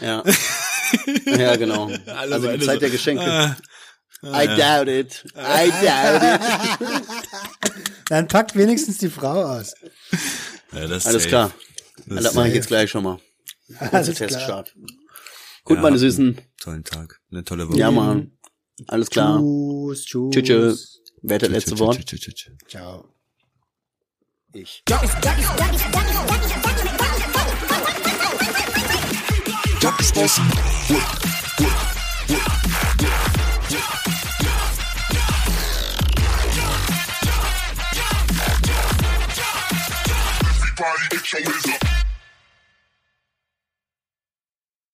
ja. ja. ja, genau. Also die Zeit so, der Geschenke. Ah, I doubt it. I doubt it. Dann packt wenigstens die Frau aus. ja, das Alles safe. klar. Das Das mache ich jetzt gleich schon mal. Alles klar. Teststart. Gut, Ja, meine Süßen. Tollen Tag. Eine tolle Woche. Ja, Mann. Alles klar. Tschüss, tschüss. Tschüss, tschüss. Wer hat das letzte Wort? Tschüss, tschüss, tschüss. Ciao. Ich. Everybody get your hands up.